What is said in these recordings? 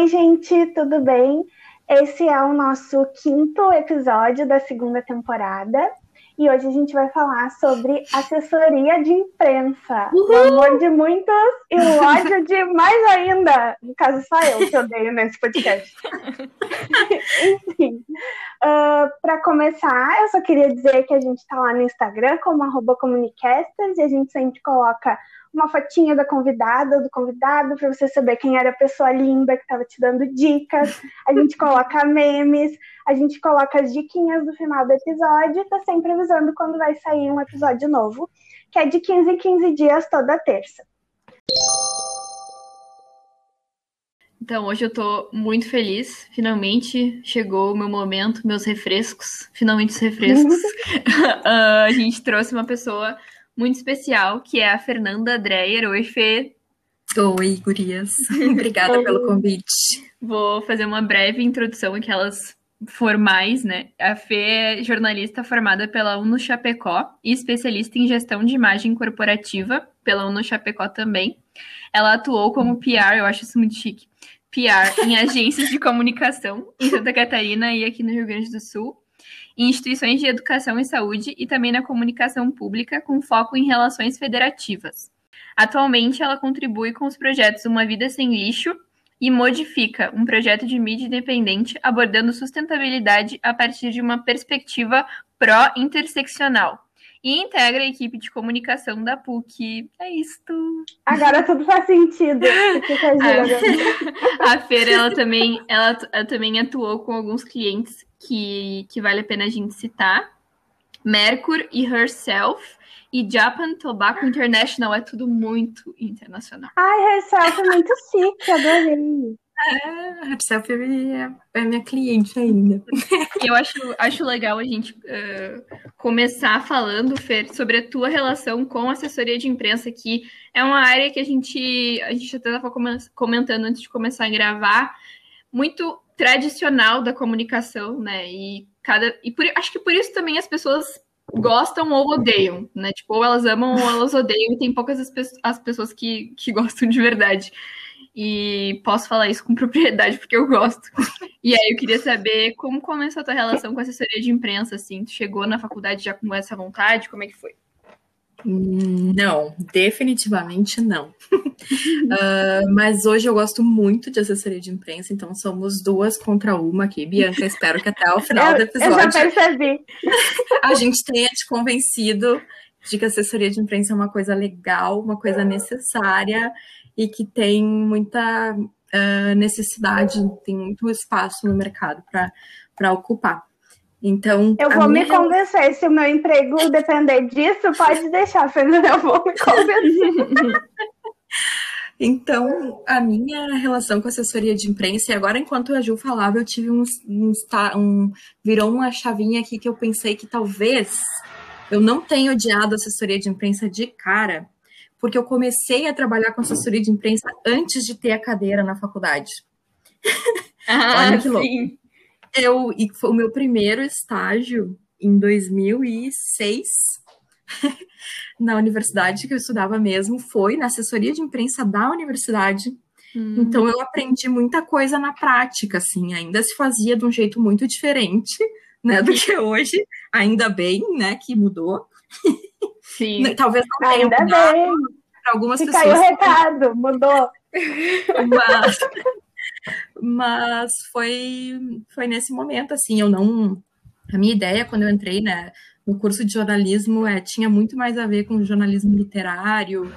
Oi, gente, tudo bem? Esse é o nosso quinto episódio da segunda temporada e hoje a gente vai falar sobre assessoria de imprensa. Uhul! O amor de muitos e o ódio de mais ainda. No caso, só eu que odeio nesse podcast. Enfim, uh, ah, para começar, eu só queria dizer que a gente está lá no Instagram como arroba comunicasters e a gente sempre coloca uma fotinha da convidada, do convidado, para você saber quem era a pessoa linda que estava te dando dicas. A gente coloca memes, a gente coloca as diquinhas do final do episódio e tá sempre avisando quando vai sair um episódio novo, que é de 15 em 15 dias toda terça. Então, hoje eu tô muito feliz. Finalmente chegou o meu momento, meus refrescos. Finalmente os refrescos. uh, a gente trouxe uma pessoa muito especial, que é a Fernanda Dreyer. Oi, Fê. Oi, gurias. Obrigada Oi. pelo convite. Vou fazer uma breve introdução, aquelas formais, né? A Fê é jornalista formada pela UNO Chapecó e especialista em gestão de imagem corporativa pela UNO Chapecó também. Ela atuou como PR, eu acho isso muito chique, PR em agências de comunicação em Santa Catarina e aqui no Rio Grande do Sul em instituições de educação e saúde e também na comunicação pública, com foco em relações federativas. Atualmente, ela contribui com os projetos Uma Vida Sem Lixo e Modifica, um projeto de mídia independente abordando sustentabilidade a partir de uma perspectiva pró-interseccional. E integra a equipe de comunicação da PUC. É isto. Agora tudo faz sentido. a, a Feira, ela também, ela, ela também atuou com alguns clientes que, que vale a pena a gente citar. Mercury e Herself. E Japan Tobacco International é tudo muito internacional. Ai, Herself é muito chique, adorei. É, Herself é, é minha cliente ainda. Eu acho, acho legal a gente uh, começar falando, Fer, sobre a tua relação com a assessoria de imprensa, que é uma área que a gente, a gente até estava comentando antes de começar a gravar, muito tradicional da comunicação, né? E cada e por, acho que por isso também as pessoas gostam ou odeiam, né? Tipo, ou elas amam ou elas odeiam, e tem poucas as, as pessoas que, que gostam de verdade. E posso falar isso com propriedade porque eu gosto. E aí eu queria saber como começou a tua relação com a assessoria de imprensa, assim. Tu chegou na faculdade já com essa vontade? Como é que foi? Não, definitivamente não. uh, mas hoje eu gosto muito de assessoria de imprensa, então somos duas contra uma aqui. Bianca, espero que até o final do episódio. Eu já percebi. a gente tenha te convencido de que a assessoria de imprensa é uma coisa legal, uma coisa necessária e que tem muita uh, necessidade, tem muito espaço no mercado para ocupar. Então, eu vou me convencer. Se o meu emprego depender disso, pode deixar, Fernanda. Eu vou me convencer. então, a minha relação com a assessoria de imprensa, e agora enquanto a Ju falava, eu tive um, um, um virou uma chavinha aqui que eu pensei que talvez eu não tenha odiado a assessoria de imprensa de cara, porque eu comecei a trabalhar com assessoria de imprensa antes de ter a cadeira na faculdade. Ah, Olha que louco. Sim. Eu, e foi o meu primeiro estágio em 2006 na universidade que eu estudava mesmo, foi na assessoria de imprensa da universidade. Hum. Então eu aprendi muita coisa na prática, assim, ainda se fazia de um jeito muito diferente, né, do que hoje, ainda bem, né, que mudou. Sim. Talvez não tenha ainda mudado bem. para algumas e pessoas. Caiu o recado, mudou. Mas mas foi, foi nesse momento, assim, eu não. A minha ideia, quando eu entrei né, no curso de jornalismo, é, tinha muito mais a ver com jornalismo literário,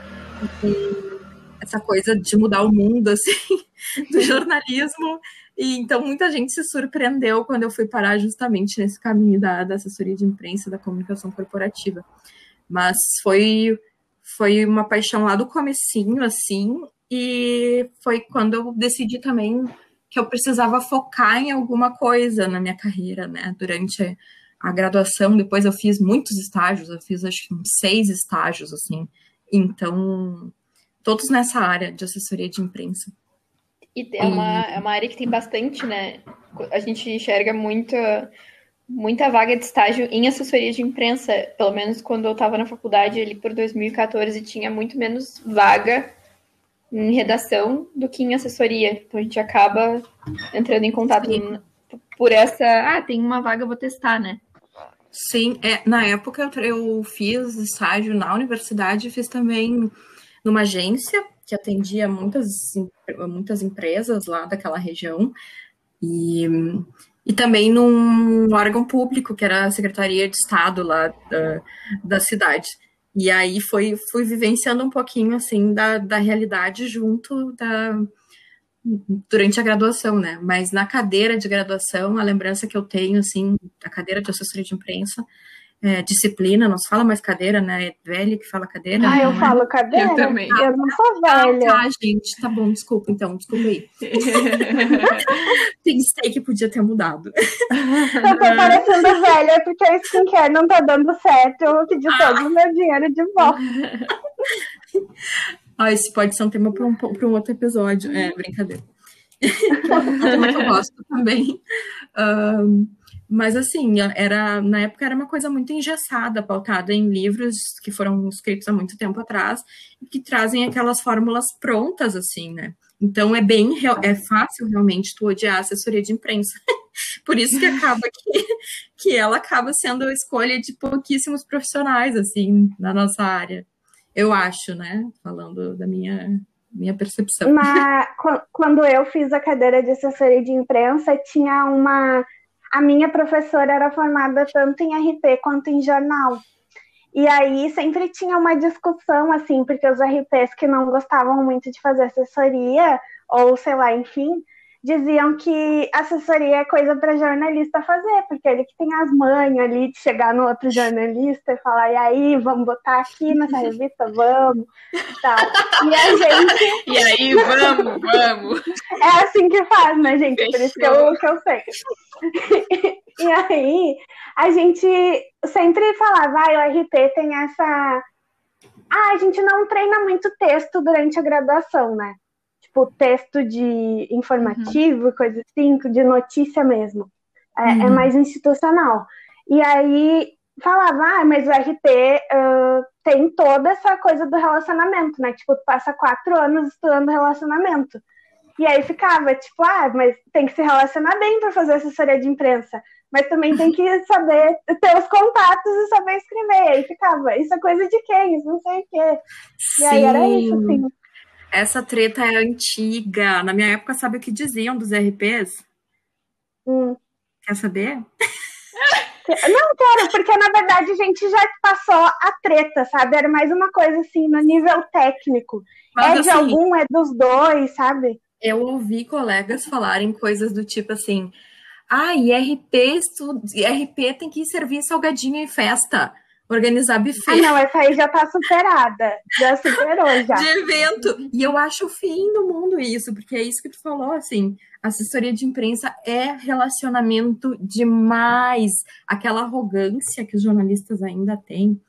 essa coisa de mudar o mundo, assim, do jornalismo. E então muita gente se surpreendeu quando eu fui parar justamente nesse caminho da, da assessoria de imprensa, da comunicação corporativa. Mas foi foi uma paixão lá do comecinho, assim, e foi quando eu decidi também que eu precisava focar em alguma coisa na minha carreira, né? Durante a graduação, depois eu fiz muitos estágios, eu fiz acho que uns seis estágios, assim. Então, todos nessa área de assessoria de imprensa. E é uma, é uma área que tem bastante, né? A gente enxerga muita, muita vaga de estágio em assessoria de imprensa. Pelo menos quando eu estava na faculdade ali por 2014, tinha muito menos vaga em redação do que em assessoria. Então a gente acaba entrando em contato Sim. por essa. Ah, tem uma vaga, vou testar, né? Sim, é, na época eu fiz estágio na universidade, fiz também numa agência que atendia muitas, muitas empresas lá daquela região, e, e também num órgão público, que era a Secretaria de Estado lá da, da cidade. E aí foi, fui vivenciando um pouquinho assim da, da realidade junto da, durante a graduação, né? Mas na cadeira de graduação, a lembrança que eu tenho, assim, da cadeira de assessoria de imprensa, é, disciplina, não se fala mais cadeira, né? É velha que fala cadeira. Ah, eu falo cadeira? Eu também. Eu não sou velha. Ah, tá, gente, tá bom, desculpa então, desculpa aí. Pensei que podia ter mudado. Eu tô parecendo velha porque a skincare não tá dando certo, eu vou pedir ah. todo o meu dinheiro de volta. Ah, esse pode ser um tema para um, um outro episódio. É, brincadeira. que eu gosto também. Um, mas assim, era na época era uma coisa muito engessada, pautada em livros que foram escritos há muito tempo atrás e que trazem aquelas fórmulas prontas, assim, né? Então é bem é fácil realmente tu odiar a assessoria de imprensa. Por isso que acaba que, que ela acaba sendo a escolha de pouquíssimos profissionais, assim, na nossa área eu acho, né? Falando da minha, minha percepção. Mas, quando eu fiz a cadeira de assessoria de imprensa, tinha uma. A minha professora era formada tanto em RP quanto em jornal. E aí sempre tinha uma discussão, assim, porque os RPs que não gostavam muito de fazer assessoria, ou sei lá, enfim, diziam que assessoria é coisa para jornalista fazer, porque ele que tem as manhas ali de chegar no outro jornalista e falar, e aí, vamos botar aqui nessa revista, vamos, tal. E a gente... E aí, vamos, vamos. É assim que faz, né, gente? Fechou. Por isso que eu, que eu sei. E aí, a gente sempre falava, ah, o RP tem essa... Ah, a gente não treina muito texto durante a graduação, né? tipo texto de informativo, uhum. coisa assim, de notícia mesmo. É, é uhum. é, mais institucional. E aí falava, ah, mas o RP uh, tem toda essa coisa do relacionamento, né? Tipo, tu passa quatro anos estudando relacionamento. E aí ficava, tipo, ah, mas tem que se relacionar bem para fazer assessoria de imprensa. Mas também tem que saber ter os contatos e saber escrever. E aí ficava, isso é coisa de quem? Isso não sei o quê. E aí era isso, assim. Essa treta é antiga. Na minha época, sabe o que diziam dos RPs? Hum. Quer saber? Não quero, porque na verdade a gente já passou a treta, sabe? Era mais uma coisa assim, no nível técnico. Mas, é de assim, algum, é dos dois, sabe? Eu ouvi colegas falarem coisas do tipo assim: ah, IRP, IRP tem que servir salgadinho em festa organizar buffet. Ah, não, essa aí já tá superada. Já superou, já. De evento. E eu acho o fim do mundo isso, porque é isso que tu falou, assim. Assessoria de imprensa é relacionamento demais. Aquela arrogância que os jornalistas ainda têm,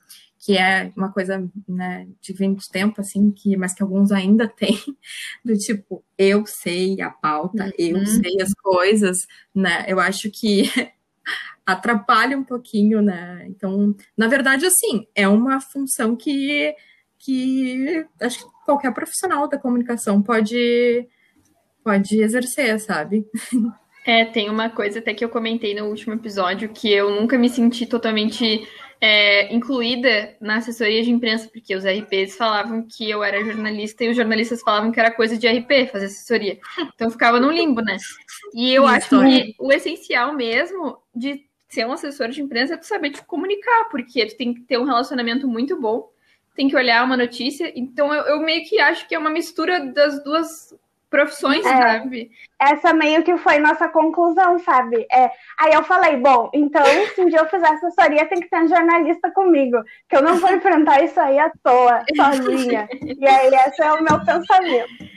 que é uma coisa né, de muito tempo, assim, que, mas que alguns ainda têm, do tipo, eu sei a pauta, uhum. eu sei as coisas, né? Eu acho que atrapalha um pouquinho, né? Então, na verdade, assim, é uma função que, que acho que qualquer profissional da comunicação pode, pode exercer, sabe? É, tem uma coisa até que eu comentei no último episódio que eu nunca me senti totalmente é, incluída na assessoria de imprensa, porque os RPs falavam que eu era jornalista e os jornalistas falavam que era coisa de RP fazer assessoria. Então ficava no limbo, né? E eu acho que o essencial mesmo de ser um assessor de imprensa é tu saber te comunicar, porque tu tem que ter um relacionamento muito bom, tem que olhar uma notícia. Então eu, eu meio que acho que é uma mistura das duas profissões, é, sabe? Essa meio que foi nossa conclusão, sabe? É, aí eu falei, bom, então se um dia eu fizer assessoria, tem que ter um jornalista comigo, que eu não vou enfrentar isso aí à toa, sozinha. e aí esse é o meu pensamento.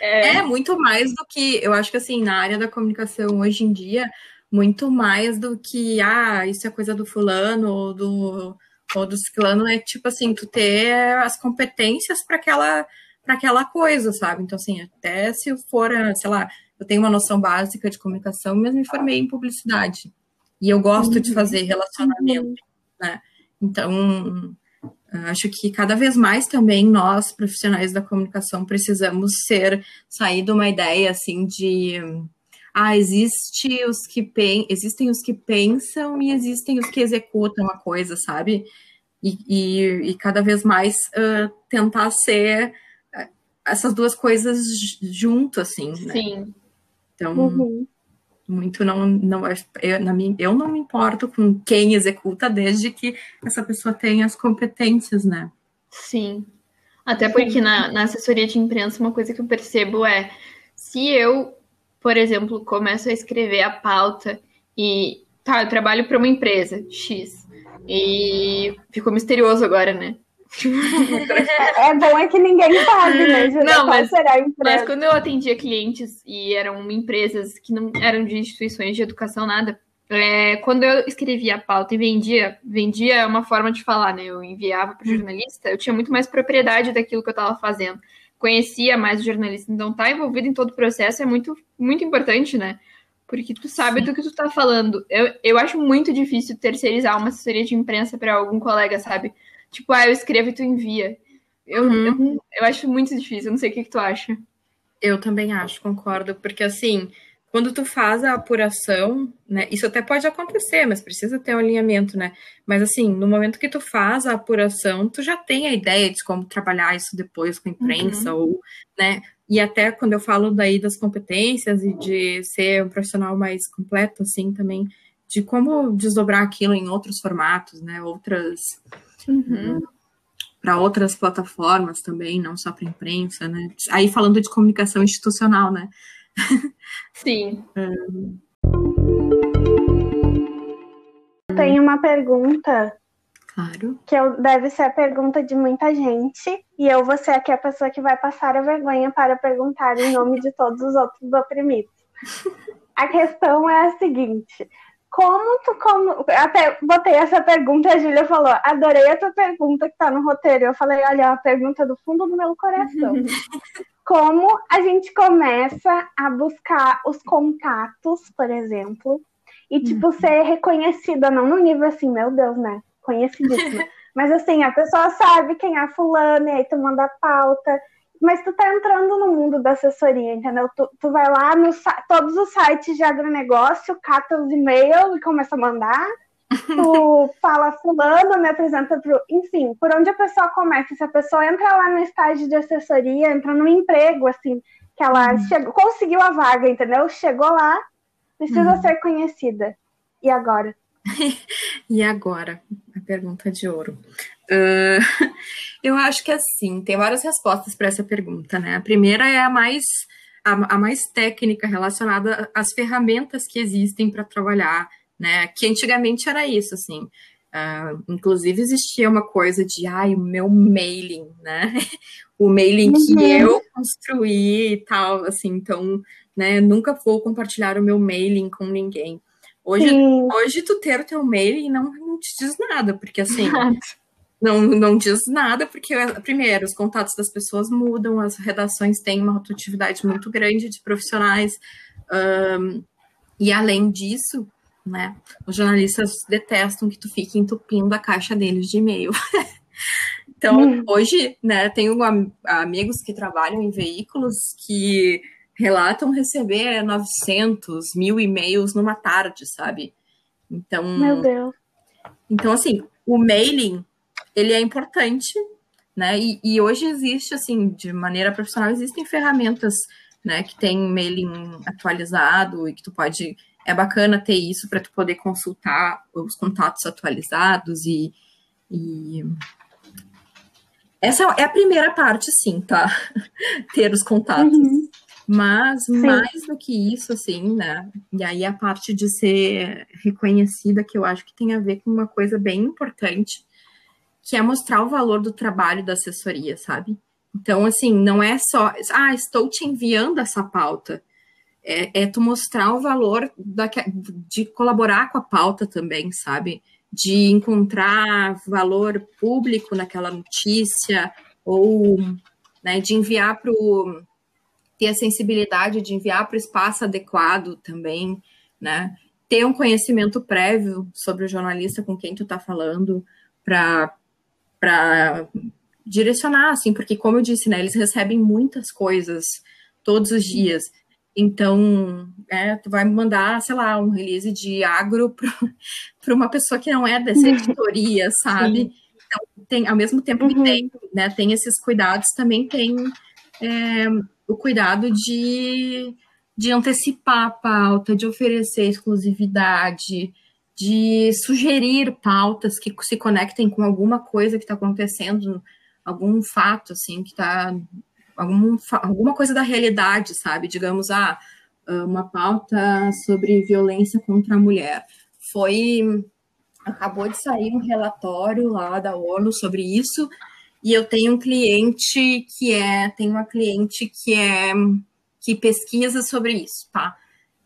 É. é muito mais do que, eu acho que assim, na área da comunicação hoje em dia, muito mais do que, ah, isso é coisa do fulano ou do, ou do ciclano, é tipo assim, tu ter as competências para aquela, aquela coisa, sabe? Então, assim, até se for, sei lá, eu tenho uma noção básica de comunicação, mas me formei em publicidade. E eu gosto uhum. de fazer relacionamento, né? Então, Acho que cada vez mais também nós, profissionais da comunicação, precisamos ser sair de uma ideia assim de ah, existe os que pen existem os que pensam e existem os que executam a coisa, sabe? E, e, e cada vez mais uh, tentar ser essas duas coisas junto, assim, né? Sim. Então, uhum. muito não, não eu, na minha, eu não me importo com quem executa, desde que essa pessoa tenha as competências, né? Sim. Até porque na, na assessoria de imprensa, uma coisa que eu percebo é se eu, por exemplo, começo a escrever a pauta e tá, eu trabalho para uma empresa X e ficou misterioso agora, né? É bom é que ninguém sabe, né? não, mas, mas quando eu atendia clientes e eram empresas que não eram de instituições de educação, nada, é, quando eu escrevia a pauta e vendia, vendia é uma forma de falar, né? Eu enviava para o jornalista, eu tinha muito mais propriedade daquilo que eu estava fazendo. Conhecia mais o jornalista, então tá envolvido em todo o processo é muito, muito importante, né? Porque tu sabe Sim. do que tu tá falando. Eu, eu acho muito difícil terceirizar uma assessoria de imprensa para algum colega, sabe? Tipo, ah, eu escrevo e tu envia. Eu, uhum. eu, eu, acho muito difícil, eu não sei o que, que tu acha. Eu também acho, concordo, porque assim, quando tu faz a apuração, né, isso até pode acontecer, mas precisa ter um alinhamento, né? Mas assim, no momento que tu faz a apuração, tu já tem a ideia de como trabalhar isso depois com a imprensa, uhum. ou, né? E até quando eu falo daí das competências e de ser um profissional mais completo, assim, também, de como desdobrar aquilo em outros formatos, né? Outras Uhum. Para outras plataformas também, não só para imprensa, né? Aí falando de comunicação institucional, né? Sim. Tem uma pergunta. Claro. Que eu, deve ser a pergunta de muita gente. E eu vou ser aqui a pessoa que vai passar a vergonha para perguntar em nome de todos os outros oprimidos. A questão é a seguinte: como tu como até botei essa pergunta e a Júlia falou adorei a tua pergunta que tá no roteiro eu falei olha a pergunta do fundo do meu coração como a gente começa a buscar os contatos por exemplo e tipo uhum. ser reconhecida não no nível assim meu Deus né conhecidíssima mas assim a pessoa sabe quem é a fulana e aí tu manda a pauta mas tu tá entrando no mundo da assessoria, entendeu? Tu, tu vai lá nos todos os sites de agronegócio, cata os e-mails e começa a mandar. Tu fala fulano, me apresenta pro. Enfim, por onde a pessoa começa? Se a pessoa entra lá no estágio de assessoria, entra no emprego, assim, que ela uhum. chegou, conseguiu a vaga, entendeu? Chegou lá, precisa uhum. ser conhecida. E agora? e agora? A pergunta de ouro. Uh, eu acho que assim, tem várias respostas para essa pergunta, né? A primeira é a mais a, a mais técnica relacionada às ferramentas que existem para trabalhar, né? Que antigamente era isso, assim. Uh, inclusive existia uma coisa de ai, o meu mailing, né? o mailing uhum. que eu construí e tal, assim, então, né, nunca vou compartilhar o meu mailing com ninguém. Hoje, hoje tu ter o teu mailing não, não te diz nada, porque assim, não, não diz nada, porque, primeiro, os contatos das pessoas mudam, as redações têm uma rotatividade muito grande de profissionais, um, e além disso, né, os jornalistas detestam que tu fique entupindo a caixa deles de e-mail. então, hum. hoje, né, tenho amigos que trabalham em veículos que relatam receber 900, mil e-mails numa tarde, sabe? Então, Meu Deus. Então, assim, o mailing ele é importante, né? E, e, hoje existe, assim, de maneira profissional, existem ferramentas, né, que tem mailing atualizado e que tu pode. É bacana ter isso para tu poder consultar os contatos atualizados e, e... Essa é a primeira parte, sim, tá? ter os contatos. Uhum. Mas Sim. mais do que isso, assim, né? E aí a parte de ser reconhecida, que eu acho que tem a ver com uma coisa bem importante, que é mostrar o valor do trabalho da assessoria, sabe? Então, assim, não é só, ah, estou te enviando essa pauta. É, é tu mostrar o valor da, de colaborar com a pauta também, sabe? De encontrar valor público naquela notícia, ou né, de enviar para o. ter a sensibilidade de enviar para o espaço adequado também, né? Ter um conhecimento prévio sobre o jornalista com quem tu está falando, para para direcionar, assim, porque como eu disse, né, eles recebem muitas coisas todos os dias. Então, é, tu vai mandar, sei lá, um release de agro para uma pessoa que não é dessa editoria, sabe? Sim. Então, tem, ao mesmo tempo que uhum. tem, né, tem esses cuidados, também tem é, o cuidado de, de antecipar a pauta, de oferecer exclusividade, de sugerir pautas que se conectem com alguma coisa que está acontecendo, algum fato, assim, que está algum, alguma coisa da realidade, sabe? Digamos, ah, uma pauta sobre violência contra a mulher. Foi. Acabou de sair um relatório lá da ONU sobre isso, e eu tenho um cliente que é. Tem uma cliente que é. que pesquisa sobre isso, tá?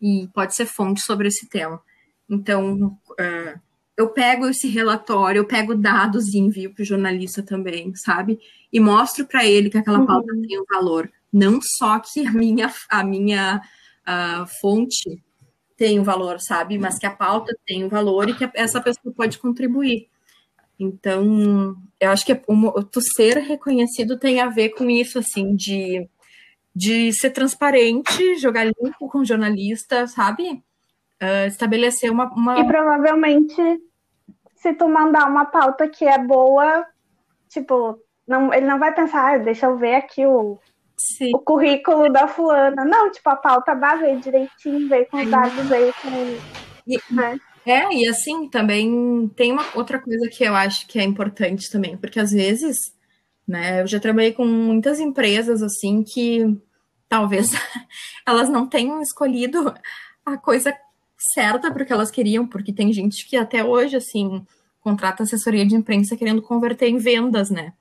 E pode ser fonte sobre esse tema. Então, uh, eu pego esse relatório, eu pego dados e envio para o jornalista também, sabe? E mostro para ele que aquela uhum. pauta tem um valor. Não só que a minha, a minha uh, fonte tem um valor, sabe? Mas que a pauta tem um valor e que essa pessoa pode contribuir. Então, eu acho que o tu ser reconhecido tem a ver com isso, assim, de, de ser transparente, jogar limpo com o jornalista, sabe? Uh, estabelecer uma, uma, E provavelmente, se tu mandar uma pauta que é boa, tipo, não, ele não vai pensar, ah, deixa eu ver aqui o, o currículo da fulana. Não, tipo, a pauta vai ver direitinho, ver com os dados aí. Com, e, né? É, e assim, também tem uma outra coisa que eu acho que é importante também, porque às vezes, né, eu já trabalhei com muitas empresas, assim, que talvez elas não tenham escolhido a coisa certa porque elas queriam, porque tem gente que até hoje, assim, contrata assessoria de imprensa querendo converter em vendas, né?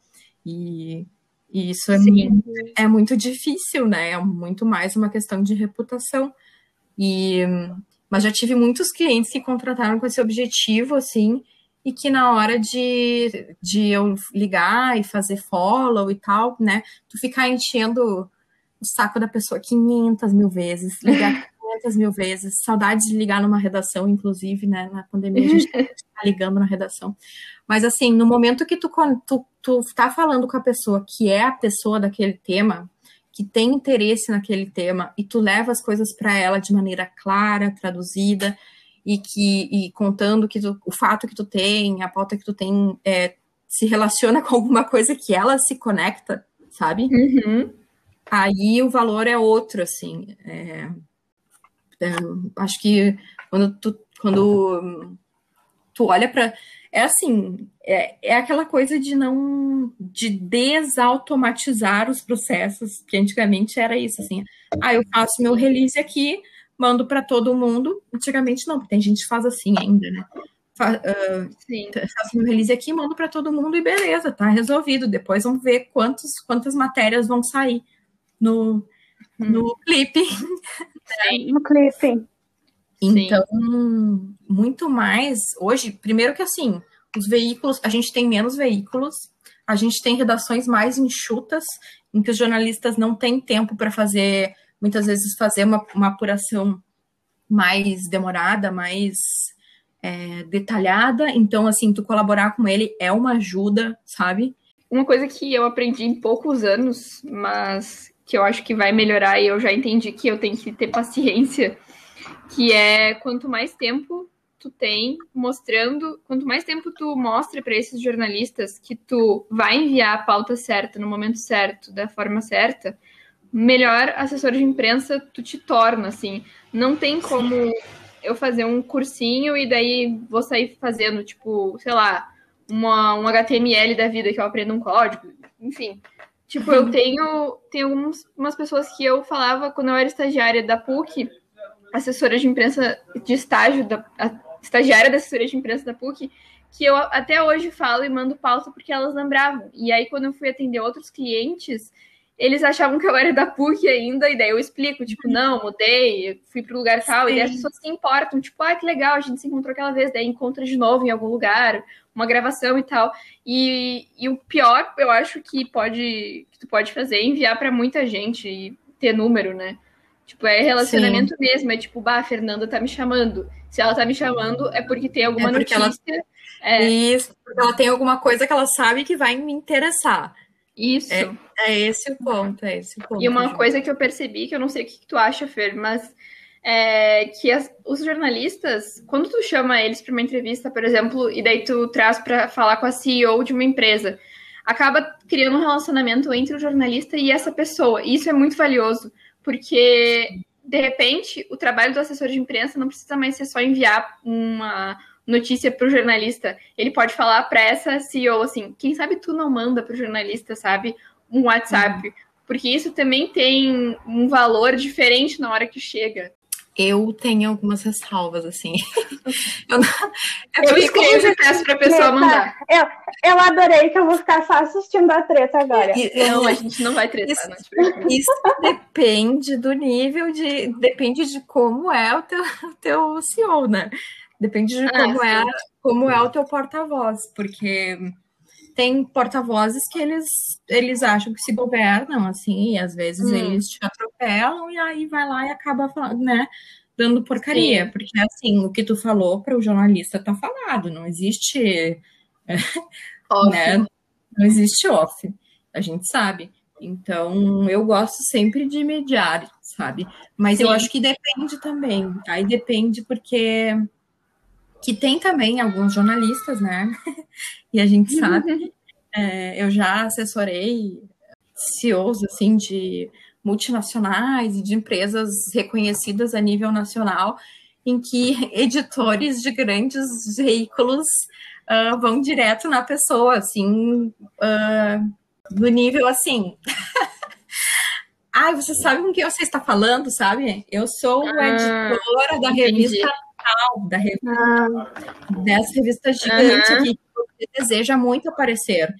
E, e isso é muito, é muito difícil, né? É muito mais uma questão de reputação. E, mas já tive muitos clientes que contrataram com esse objetivo, assim, e que na hora de, de eu ligar e fazer follow e tal, né? Tu ficar enchendo o saco da pessoa 500 mil vezes, ligar 500 mil vezes. Saudades de ligar numa redação, inclusive, né? Na pandemia a gente tá ligando na redação. Mas assim, no momento que tu, tu, tu tá falando com a pessoa que é a pessoa daquele tema, que tem interesse naquele tema, e tu leva as coisas para ela de maneira clara, traduzida, e que e contando que tu, o fato que tu tem, a pauta que tu tem é, se relaciona com alguma coisa que ela se conecta, sabe? Uhum. Aí o valor é outro, assim. É, acho que quando tu, quando tu olha para é assim, é, é aquela coisa de não de desautomatizar os processos, que antigamente era isso assim. Ah, eu faço meu release aqui, mando para todo mundo. Antigamente não, tem gente que faz assim ainda, né? Fa, uh, Sim. Faço meu release aqui, mando para todo mundo e beleza, tá resolvido. Depois vamos ver quantos, quantas matérias vão sair no, no hum. clipe. Sim. No clipe. Então, Sim. muito mais hoje, primeiro que assim, os veículos, a gente tem menos veículos, a gente tem redações mais enxutas, em que os jornalistas não têm tempo para fazer, muitas vezes, fazer uma, uma apuração mais demorada, mais é, detalhada. Então, assim, tu colaborar com ele é uma ajuda, sabe? Uma coisa que eu aprendi em poucos anos, mas que eu acho que vai melhorar e eu já entendi que eu tenho que ter paciência, que é quanto mais tempo tu tem mostrando, quanto mais tempo tu mostra para esses jornalistas que tu vai enviar a pauta certa no momento certo, da forma certa, melhor assessor de imprensa tu te torna, assim. Não tem como eu fazer um cursinho e daí vou sair fazendo, tipo, sei lá, uma, um HTML da vida que eu aprendo um código, enfim. Tipo, eu tenho, tenho algumas pessoas que eu falava quando eu era estagiária da PUC, assessora de imprensa de estágio, da, estagiária da assessoria de imprensa da PUC, que eu até hoje falo e mando pauta porque elas lembravam. E aí, quando eu fui atender outros clientes, eles achavam que eu era da PUC ainda, e daí eu explico, tipo, não, mudei, fui para o lugar tal, Sim. e as pessoas se importam, tipo, ah, que legal, a gente se encontrou aquela vez, daí encontra de novo em algum lugar, uma gravação e tal. E, e o pior, eu acho que pode que tu pode fazer é enviar para muita gente e ter número, né? Tipo, é relacionamento Sim. mesmo. É tipo, bah, a Fernanda tá me chamando. Se ela tá me chamando, é porque tem alguma é porque notícia. Ela... É... Isso, porque ela tem alguma coisa que ela sabe que vai me interessar. Isso. É, é esse o ponto, é esse o ponto. E uma gente. coisa que eu percebi, que eu não sei o que, que tu acha, Fer, mas é que as, os jornalistas, quando tu chama eles para uma entrevista, por exemplo, e daí tu traz para falar com a CEO de uma empresa, acaba criando um relacionamento entre o jornalista e essa pessoa. E isso é muito valioso, porque de repente o trabalho do assessor de imprensa não precisa mais ser só enviar uma notícia para o jornalista. Ele pode falar para essa CEO assim: quem sabe tu não manda para o jornalista, sabe? Um WhatsApp. Uhum. Porque isso também tem um valor diferente na hora que chega. Eu tenho algumas ressalvas, assim. eu, não, é eu escrevo e peço pra pessoa mandar. Eu, eu adorei que eu vou ficar só assistindo a treta agora. E, não, a gente não vai tretar. Isso, não isso depende do nível de... Depende de como é o teu, teu CEO, né? Depende de ah, como, é, como é o teu porta-voz. Porque tem porta-vozes que eles, eles acham que se governam, assim, e às vezes hum. eles te atropelam e aí vai lá e acaba falando, né? Dando porcaria, Sim. porque assim, o que tu falou para o jornalista tá falado, não existe. né? Não existe off, a gente sabe. Então, eu gosto sempre de mediar, sabe? Mas Sim. eu acho que depende também. Aí depende porque que tem também alguns jornalistas, né? e a gente sabe. É, eu já assessorei CEOs assim de multinacionais e de empresas reconhecidas a nível nacional, em que editores de grandes veículos uh, vão direto na pessoa, assim, uh, do nível assim. Ai, ah, você sabe com quem você está falando, sabe? Eu sou ah, editora da revista da revista, ah. dessa revista gigante uhum. que você deseja muito aparecer.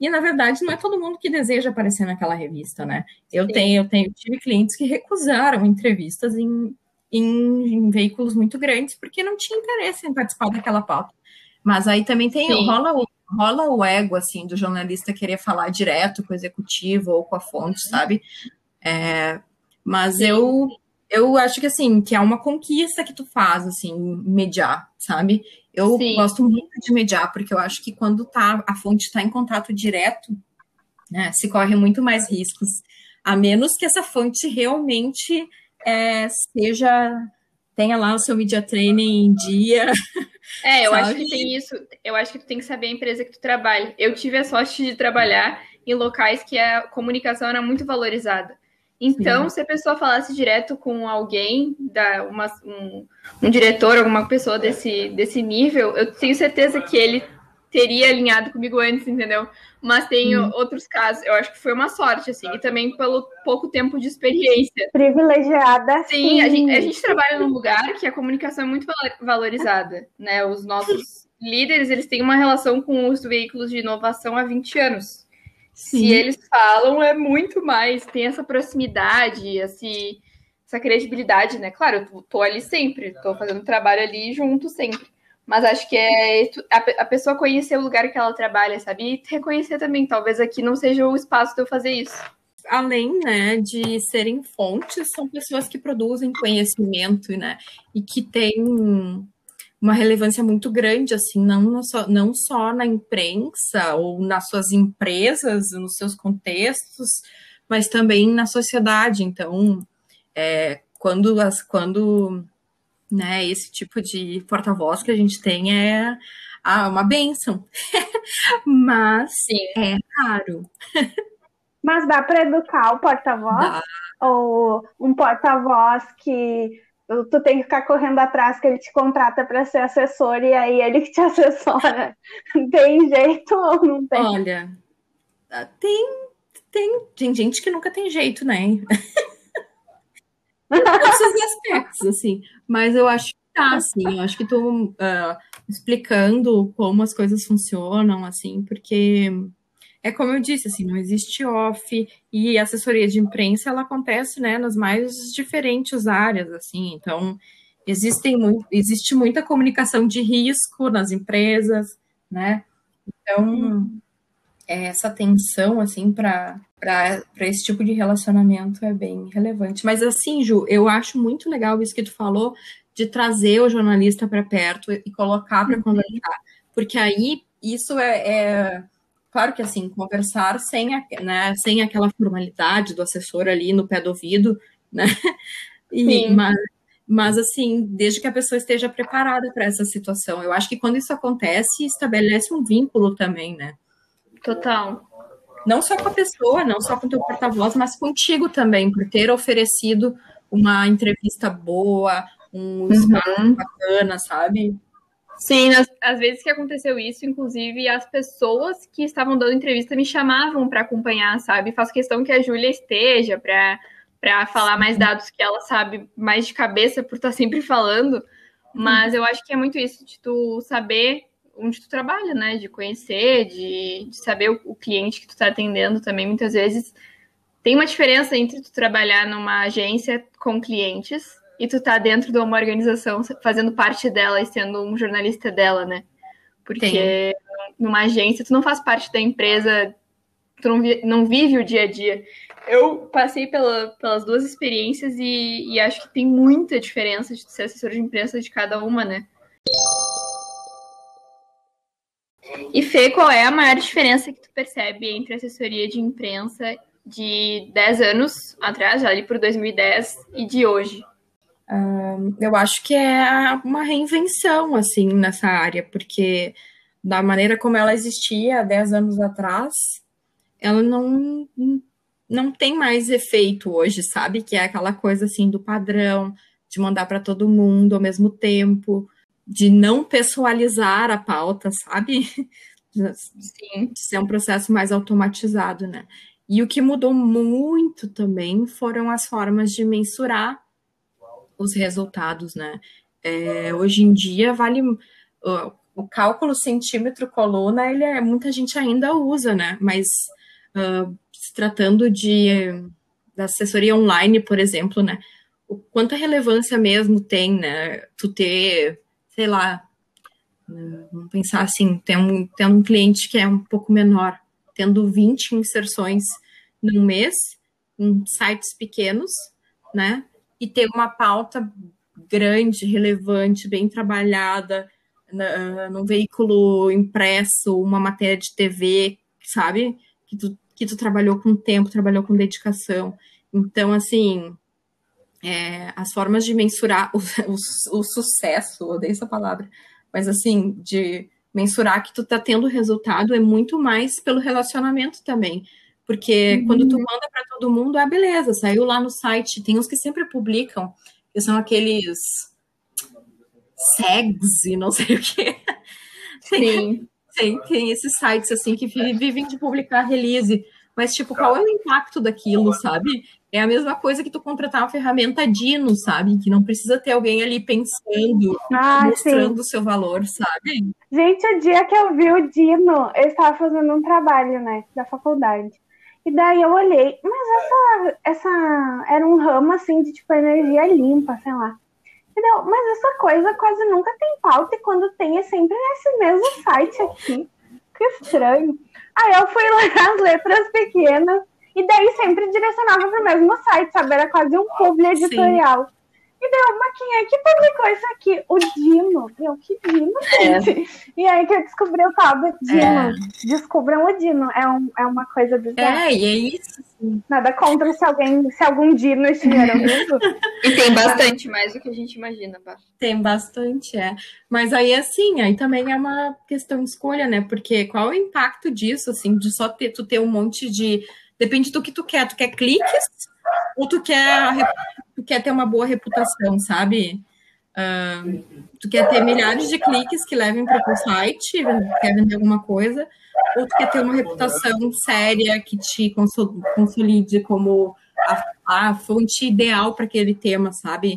E na verdade não é todo mundo que deseja aparecer naquela revista, né? Eu Sim. tenho, eu tenho tive clientes que recusaram entrevistas em, em, em, veículos muito grandes porque não tinha interesse em participar daquela pauta. Mas aí também tem rola o, rola o ego assim do jornalista querer falar direto com o executivo ou com a fonte, sabe? É, mas Sim. eu eu acho que assim, que é uma conquista que tu faz, assim, mediar, sabe? Eu Sim. gosto muito de mediar, porque eu acho que quando tá, a fonte está em contato direto, né, se corre muito mais riscos. A menos que essa fonte realmente é, seja tenha lá o seu media training em dia. É, eu sabe? acho que tem isso. Eu acho que tu tem que saber a empresa que tu trabalha. Eu tive a sorte de trabalhar em locais que a comunicação era muito valorizada. Então, Sim. se a pessoa falasse direto com alguém, da, uma, um, um, diretor, alguma pessoa desse, desse nível, eu tenho certeza que ele teria alinhado comigo antes, entendeu? Mas tem hum. outros casos, eu acho que foi uma sorte, assim, e também pelo pouco tempo de experiência. Privilegiada. Sim, sim. A, gente, a gente trabalha num lugar que a comunicação é muito valorizada, né? Os nossos líderes, eles têm uma relação com os veículos de inovação há 20 anos. Sim. Se eles falam, é muito mais, tem essa proximidade, esse, essa credibilidade, né? Claro, eu tô ali sempre, tô fazendo trabalho ali junto sempre. Mas acho que é a, a pessoa conhecer o lugar que ela trabalha, sabe? E reconhecer também, talvez aqui não seja o espaço de eu fazer isso além né, de serem fontes, são pessoas que produzem conhecimento, né? E que têm uma relevância muito grande, assim, não só, não só na imprensa ou nas suas empresas, nos seus contextos, mas também na sociedade. Então, é, quando, as, quando né, esse tipo de porta-voz que a gente tem é ah, uma benção, mas Sim. é raro. Mas dá para educar o porta-voz? Ou um porta-voz que tu tem que ficar correndo atrás que ele te contrata para ser assessor e aí ele que te assessora. Tem jeito ou não tem? Olha, tem, tem, tem gente que nunca tem jeito, né? Todos os aspectos, assim. Mas eu acho que tá, assim. Eu acho que tô uh, explicando como as coisas funcionam, assim, porque é como eu disse, assim, não existe off e assessoria de imprensa ela acontece, né, nas mais diferentes áreas, assim. Então, existem muito, existe muita comunicação de risco nas empresas, né? Então, essa tensão, assim, para esse tipo de relacionamento é bem relevante. Mas, assim, Ju, eu acho muito legal isso que tu falou, de trazer o jornalista para perto e colocar para uhum. conversar. Porque aí, isso é, é, Claro que, assim, conversar sem, a, né, sem aquela formalidade do assessor ali no pé do ouvido, né? E, mas, mas, assim, desde que a pessoa esteja preparada para essa situação. Eu acho que quando isso acontece, estabelece um vínculo também, né? Total. Não só com a pessoa, não só com o teu porta-voz, mas contigo também, por ter oferecido uma entrevista boa, um uhum. bacana, sabe? Sim, às, às, vezes que aconteceu isso, inclusive as pessoas que estavam dando entrevista me chamavam para acompanhar, sabe? Faço questão que a Júlia esteja para falar mais dados que ela sabe mais de cabeça por estar tá sempre falando. Mas eu acho que é muito isso de tu saber onde tu trabalha, né? De conhecer, de, de saber o, o, cliente que tu está atendendo também. Muitas vezes tem uma diferença entre tu trabalhar numa agência com clientes e tu tá dentro de uma organização fazendo parte dela e sendo um jornalista dela, né? Porque tem. numa agência tu não faz parte da empresa, tu não, vi, não vive o dia a dia. Eu passei pela, pelas duas experiências e, e acho que tem muita diferença de ser assessor de imprensa de cada uma, né? E Fê, qual é a maior diferença que tu percebe entre assessoria de imprensa de 10 anos atrás, ali por 2010, e de hoje? Uh, eu acho que é uma reinvenção, assim, nessa área, porque da maneira como ela existia há 10 anos atrás, ela não, não tem mais efeito hoje, sabe? Que é aquela coisa, assim, do padrão, de mandar para todo mundo ao mesmo tempo, de não pessoalizar a pauta, sabe? Sim. De ser um processo mais automatizado, né? E o que mudou muito também foram as formas de mensurar os resultados, né? É, hoje em dia vale o, o cálculo centímetro coluna, ele é muita gente ainda usa, né? Mas uh, se tratando de da assessoria online, por exemplo, né? O quanta relevância mesmo tem, né? Tu ter sei lá, vamos pensar assim, tem um, tem um cliente que é um pouco menor, tendo 20 inserções num mês, em sites pequenos, né? E ter uma pauta grande, relevante, bem trabalhada, na, num veículo impresso, uma matéria de TV, sabe? Que tu, que tu trabalhou com tempo, trabalhou com dedicação. Então, assim, é, as formas de mensurar o, o, o, sucesso, odeio essa palavra, mas assim, de mensurar que tu tá tendo resultado é muito mais pelo relacionamento também. Porque uhum. quando tu manda para todo mundo, ah, beleza, saiu lá no site, tem uns que sempre publicam, que são aqueles segs e não sei o quê. Sim. Tem, tem esses sites assim que vivem de publicar release. Mas, tipo, qual é o impacto daquilo, sabe? É a mesma coisa que tu contratar uma ferramenta Dino, sabe? Que não precisa ter alguém ali pensando, ah, mostrando o seu valor, sabe? Gente, o dia que eu vi o Dino, eu estava fazendo um trabalho, né, da faculdade. E daí eu olhei, mas essa, essa era um ramo assim de tipo energia limpa, sei lá. Entendeu? Mas essa coisa quase nunca tem pauta e quando tem é sempre nesse mesmo site aqui. Que estranho. Aí eu fui ler as letras pequenas e daí sempre direcionava para o mesmo site, sabe? Era quase um publi editorial. Sim. E deu, mas quem é que publicou isso aqui? O Dino. Eu, que Dino, gente? É. E aí que eu descobri o tal do Dino. É. Descubram o Dino. É, um, é uma coisa bizarra. É, e é isso. Nada contra se alguém, se algum Dino estiver ouvindo. e tem bastante, mais do que a gente imagina, Bah. Tem bastante, é. Mas aí, assim, aí também é uma questão de escolha, né? Porque qual é o impacto disso, assim, de só ter, tu ter um monte de Depende do que tu quer. Tu quer cliques ou tu quer, tu quer ter uma boa reputação, sabe? Uh, tu quer ter milhares de cliques que levem para o teu site, quer vender alguma coisa, ou tu quer ter uma reputação séria que te consolide como a, a fonte ideal para aquele tema, sabe?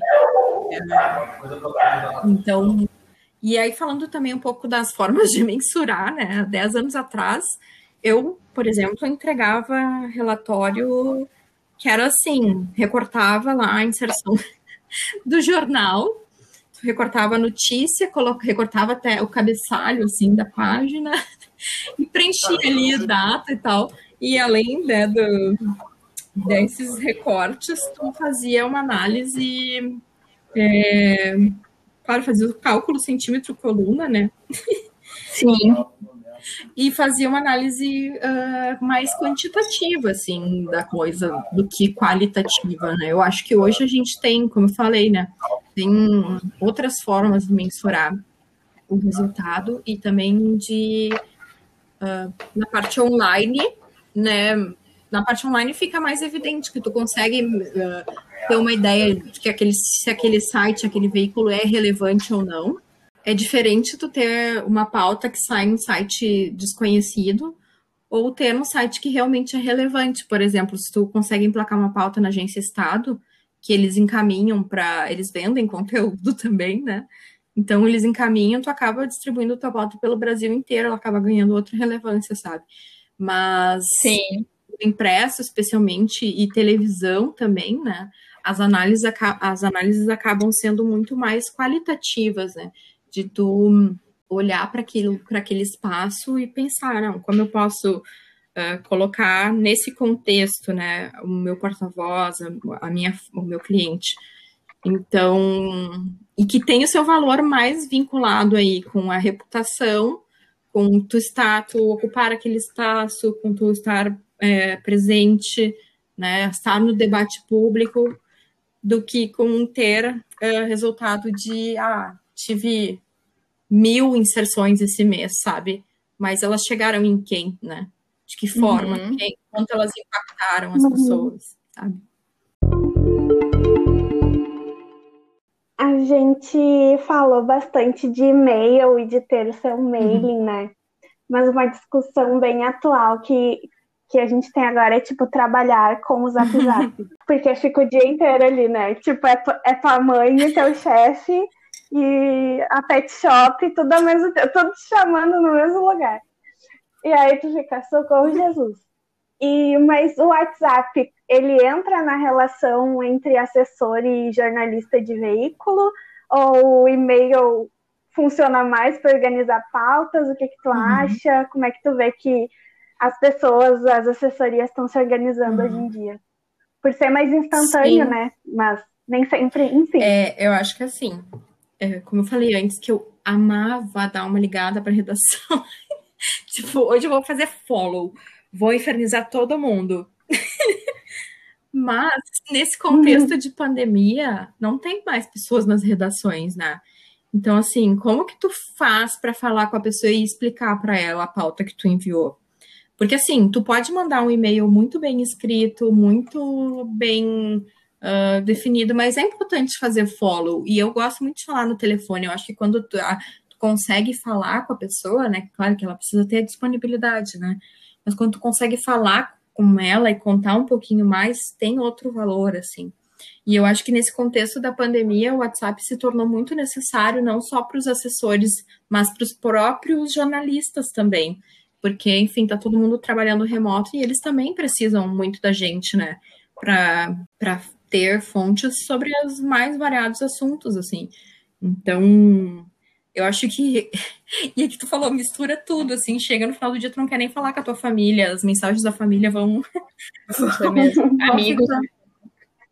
Então, e aí falando também um pouco das formas de mensurar, né? Dez anos atrás, eu, por exemplo, entregava relatório que era assim, recortava lá a inserção do jornal, recortava a notícia, recortava até o cabeçalho assim da página e preenchia ali a data e tal. E além né, do, desses recortes, tu fazia uma análise, é, claro, fazia o cálculo centímetro coluna, né? Sim. E fazia uma análise uh, mais quantitativa, assim, da coisa, do que qualitativa, né? Eu acho que hoje a gente tem, como eu falei, né? Tem outras formas de mensurar o resultado e também de uh, na parte online, né? Na parte online fica mais evidente que tu consegue uh, ter uma ideia de que aquele, se aquele site, aquele veículo é relevante ou não. É diferente tu ter uma pauta que sai em um site desconhecido ou ter um site que realmente é relevante. Por exemplo, se tu consegue emplacar uma pauta na agência Estado, que eles encaminham para. Eles vendem conteúdo também, né? Então, eles encaminham, tu acaba distribuindo tua pauta pelo Brasil inteiro, ela acaba ganhando outra relevância, sabe? Mas. Sim. Impresso, especialmente, e televisão também, né? As análises, as análises acabam sendo muito mais qualitativas, né? De tu olhar para aquilo, para aquele espaço e pensar, não, como eu posso uh, colocar nesse contexto, né, o meu porta-voz, a, minha, o meu cliente. Então, e que tem o seu valor mais vinculado aí com a reputação, com tu estar, tu ocupar aquele espaço, com tu estar é, presente, né, estar no debate público, do que com ter uh, resultado de, ah, tive mil inserções esse mês, sabe? Mas elas chegaram em quem, né? De que forma, uhum. quem, quanto elas impactaram as uhum. pessoas, sabe? A gente falou bastante de e-mail e de ter o seu mailing, uhum. né? Mas uma discussão bem atual que, que a gente tem agora é, tipo, trabalhar com o Zap Zap. Porque fica o dia inteiro ali, né? Tipo, é, é tua mãe, teu chefe, e a pet shop, tudo ao mesmo tempo, todos chamando no mesmo lugar. E aí tu fica, socorro Jesus. E, mas o WhatsApp, ele entra na relação entre assessor e jornalista de veículo? Ou o e-mail funciona mais para organizar pautas? O que, que tu uhum. acha? Como é que tu vê que as pessoas, as assessorias estão se organizando uhum. hoje em dia? Por ser mais instantâneo, Sim. né? Mas nem sempre, enfim. É, eu acho que assim, é, como eu falei antes, que eu amava dar uma ligada para redação. tipo, hoje eu vou fazer follow, vou infernizar todo mundo. Mas nesse contexto de pandemia, não tem mais pessoas nas redações, né? Então, assim, como que tu faz para falar com a pessoa e explicar para ela a pauta que tu enviou? Porque, assim, tu pode mandar um e-mail muito bem escrito, muito bem uh, definido, mas é importante fazer follow. E eu gosto muito de falar no telefone. Eu acho que quando tu, uh, tu consegue falar com a pessoa, né? Claro que ela precisa ter a disponibilidade, né? Mas quando tu consegue falar com ela e contar um pouquinho mais, tem outro valor, assim. E eu acho que nesse contexto da pandemia, o WhatsApp se tornou muito necessário, não só para os assessores, mas para os próprios jornalistas também. Porque, enfim, tá todo mundo trabalhando remoto e eles também precisam muito da gente, né? Para ter fontes sobre os mais variados assuntos, assim. Então, eu acho que. E aqui tu falou, mistura tudo, assim, chega no final do dia, tu não quer nem falar com a tua família, as mensagens da família vão. amigos.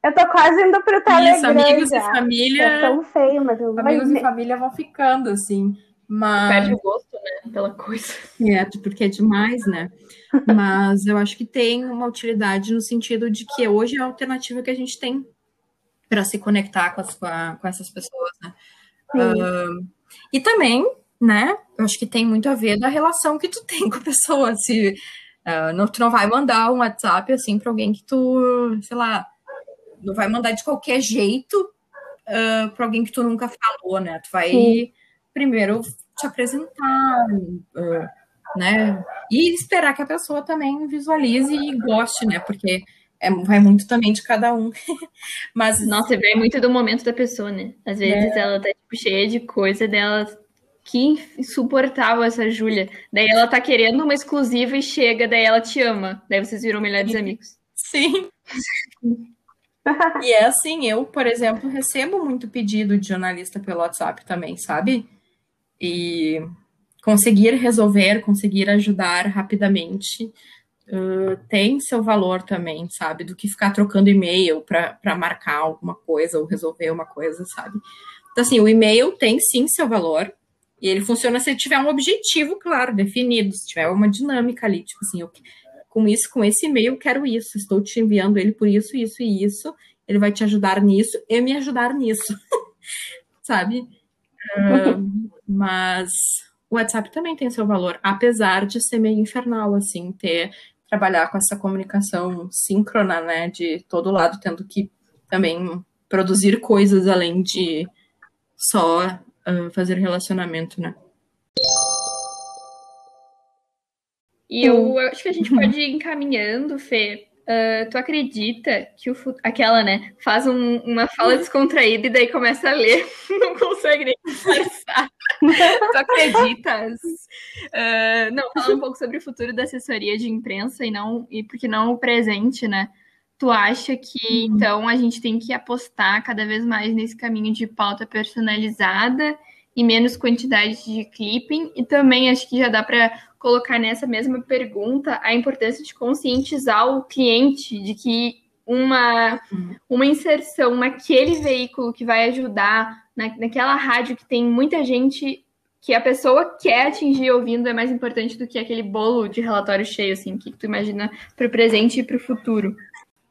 Eu tô quase indo pro Telegram. Isso, amigos já. e família. É tão feio, mas eu Amigos e família vão ficando, assim. Mas... Perde o gosto, né? Pela coisa. É, porque é demais, né? Mas eu acho que tem uma utilidade no sentido de que hoje é a alternativa que a gente tem para se conectar com, as, com, a, com, essas pessoas, né? Uh, e também, né? Eu acho que tem muito a ver da relação que tu tem com a pessoa. Se uh, não, tu não vai mandar um WhatsApp assim para alguém que tu, sei lá, não vai mandar de qualquer jeito uh, para alguém que tu nunca falou, né? Tu vai Sim. Primeiro te apresentar, uh, né? E esperar que a pessoa também visualize e goste, né? Porque é, vai muito também de cada um. Mas. Nossa, vem muito do momento da pessoa, né? Às vezes é. ela tá tipo, cheia de coisa dela. Que insuportável essa Júlia. Daí ela tá querendo uma exclusiva e chega, daí ela te ama. Daí vocês viram melhores amigos. Sim. e é assim, eu, por exemplo, recebo muito pedido de jornalista pelo WhatsApp também, sabe? E conseguir resolver, conseguir ajudar rapidamente uh, tem seu valor também, sabe? Do que ficar trocando e-mail para marcar alguma coisa ou resolver uma coisa, sabe? Então, assim, o e-mail tem sim seu valor, e ele funciona se tiver um objetivo claro, definido, se tiver uma dinâmica ali, tipo assim, eu, com isso, com esse e-mail, eu quero isso, estou te enviando ele por isso, isso e isso, ele vai te ajudar nisso e me ajudar nisso, sabe? Uh, mas o WhatsApp também tem seu valor, apesar de ser meio infernal, assim, ter trabalhar com essa comunicação síncrona, né, de todo lado, tendo que também produzir coisas além de só uh, fazer relacionamento, né? E eu acho que a gente pode ir encaminhando, Fê. Uh, tu acredita que o aquela, né, faz um, uma fala descontraída e daí começa a ler, não consegue nem disfarçar. tu acreditas? Uh, não, falando um pouco sobre o futuro da assessoria de imprensa e não e porque não o presente, né? Tu acha que uhum. então a gente tem que apostar cada vez mais nesse caminho de pauta personalizada e menos quantidade de clipping? E também acho que já dá para colocar nessa mesma pergunta a importância de conscientizar o cliente de que uma, uma inserção naquele veículo que vai ajudar, na, naquela rádio que tem muita gente que a pessoa quer atingir ouvindo é mais importante do que aquele bolo de relatório cheio, assim, que tu imagina para o presente e para o futuro.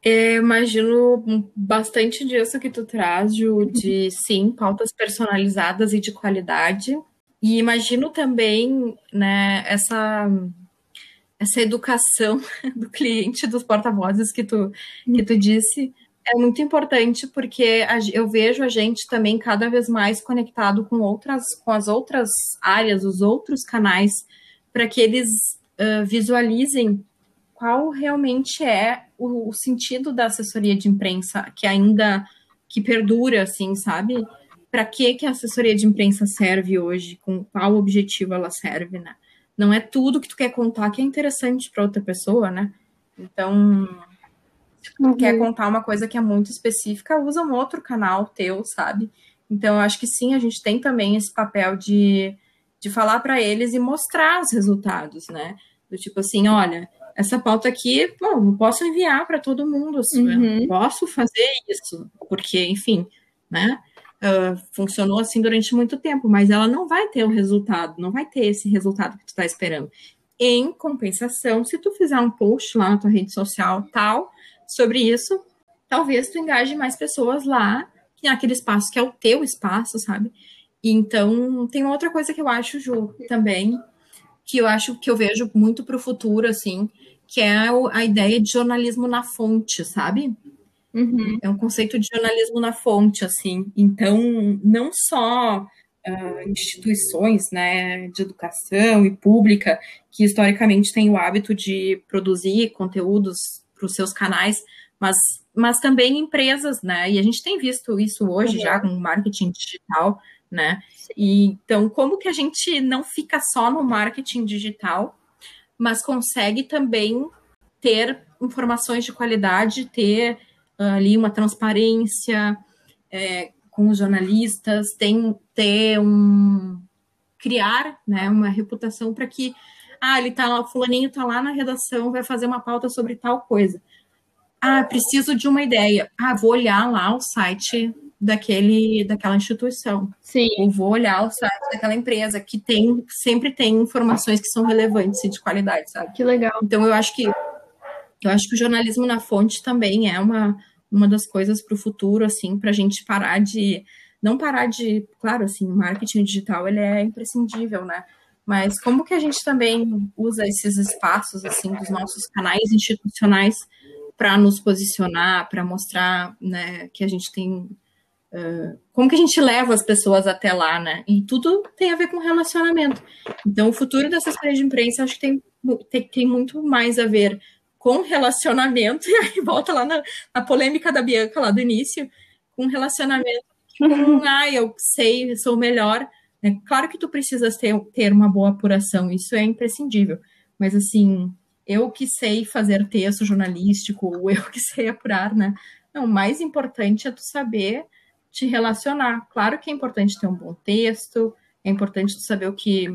Eu imagino bastante disso que tu traz, Ju, de sim, pautas personalizadas e de qualidade. E imagino também, né, essa essa educação do cliente, dos porta-vozes que tu, que tu disse, é muito importante porque eu vejo a gente também cada vez mais conectado com outras, com as outras áreas, os outros canais, para que eles uh, visualizem qual realmente é o, o, sentido da assessoria de imprensa que ainda que perdura, assim, sabe? Para que que a assessoria de imprensa serve hoje? Com qual objetivo ela serve, né? Não é tudo que tu quer contar que é interessante para outra pessoa, né? Então, se tu uhum. quer contar uma coisa que é muito específica, usa um outro canal teu, sabe? Então, eu acho que sim, a gente tem também esse papel de, de falar para eles e mostrar os resultados, né? Do tipo assim, olha, essa pauta aqui, bom, não posso enviar para todo mundo, assim, uhum. posso fazer isso, porque, enfim, né? Uh, funcionou assim durante muito tempo, mas ela não vai ter o resultado, não vai ter esse resultado que tu está esperando. Em compensação, se tu fizer um post lá na tua rede social tal sobre isso, talvez tu engaje mais pessoas lá, naquele espaço que é o teu espaço, sabe? Então, tem outra coisa que eu acho, Ju, também, que eu acho que eu vejo muito para o futuro, assim, que é a ideia de jornalismo na fonte, sabe? Uhum. É um conceito de jornalismo na fonte, assim. Então, não só uh, instituições né, de educação e pública, que historicamente têm o hábito de produzir conteúdos para os seus canais, mas, mas também empresas, né? E a gente tem visto isso hoje uhum. já com marketing digital, né? E, então, como que a gente não fica só no marketing digital, mas consegue também ter informações de qualidade, ter uh, ali uma transparência é, com os jornalistas, tem, ter um criar né, uma reputação para que ah, ele tá lá, o fulaninho está lá na redação, vai fazer uma pauta sobre tal coisa. Ah, preciso de uma ideia. Ah, vou olhar lá o site daquele, daquela instituição. Sim. Ou vou olhar o site daquela empresa que tem, sempre tem informações que são relevantes e de qualidade, sabe? Que legal. Então eu acho que eu acho que o jornalismo na fonte também é uma, uma das coisas para o futuro, assim, para a gente parar de não parar de, claro, assim, o marketing digital ele é imprescindível, né? Mas como que a gente também usa esses espaços assim dos nossos canais institucionais para nos posicionar, para mostrar, né, que a gente tem Uh, como que a gente leva as pessoas até lá, né? E tudo tem a ver com relacionamento. Então, o futuro dessa assessoria de imprensa acho que tem, tem, tem, muito mais a ver com relacionamento, e aí volta lá na, na polêmica da Bianca lá do início, com relacionamento, com, ah, eu sei, eu sou melhor. É claro que tu precisas ter, ter uma boa apuração, isso é imprescindível, mas assim, eu que sei fazer texto jornalístico, eu que sei apurar, né? Não, o mais importante é tu saber te relacionar. Claro que é importante ter um bom texto, é importante saber o que,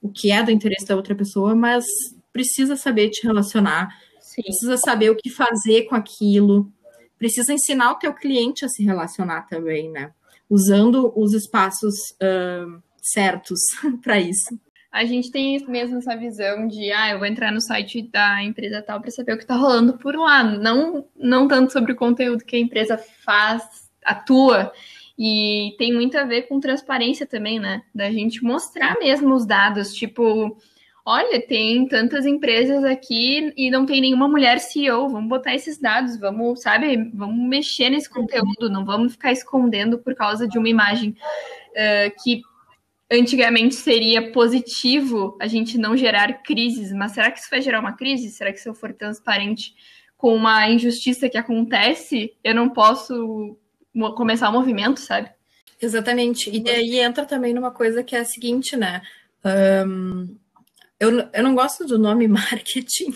o que é do interesse da outra pessoa, mas precisa saber te relacionar, Sim. precisa saber o que fazer com aquilo, precisa ensinar o teu cliente a se relacionar também, né? Usando os espaços uh, certos para isso. A gente tem mesmo essa visão de, ah, eu vou entrar no site da empresa tal para saber o que está rolando por lá, não, não tanto sobre o conteúdo que a empresa faz, atua. E tem muito a ver com transparência também, né? Da gente mostrar mesmo os dados, tipo, olha, tem tantas empresas aqui e não tem nenhuma mulher CEO, vamos botar esses dados, vamos, sabe, vamos mexer nesse conteúdo, não vamos ficar escondendo por causa de uma imagem uh, que antigamente seria positivo a gente não gerar crises, mas será que isso vai gerar uma crise? Será que se eu for transparente com uma injustiça que acontece, eu não posso começar o movimento, sabe? Exatamente. E aí entra também numa coisa que é a seguinte, né? Um, eu, eu não gosto do nome marketing.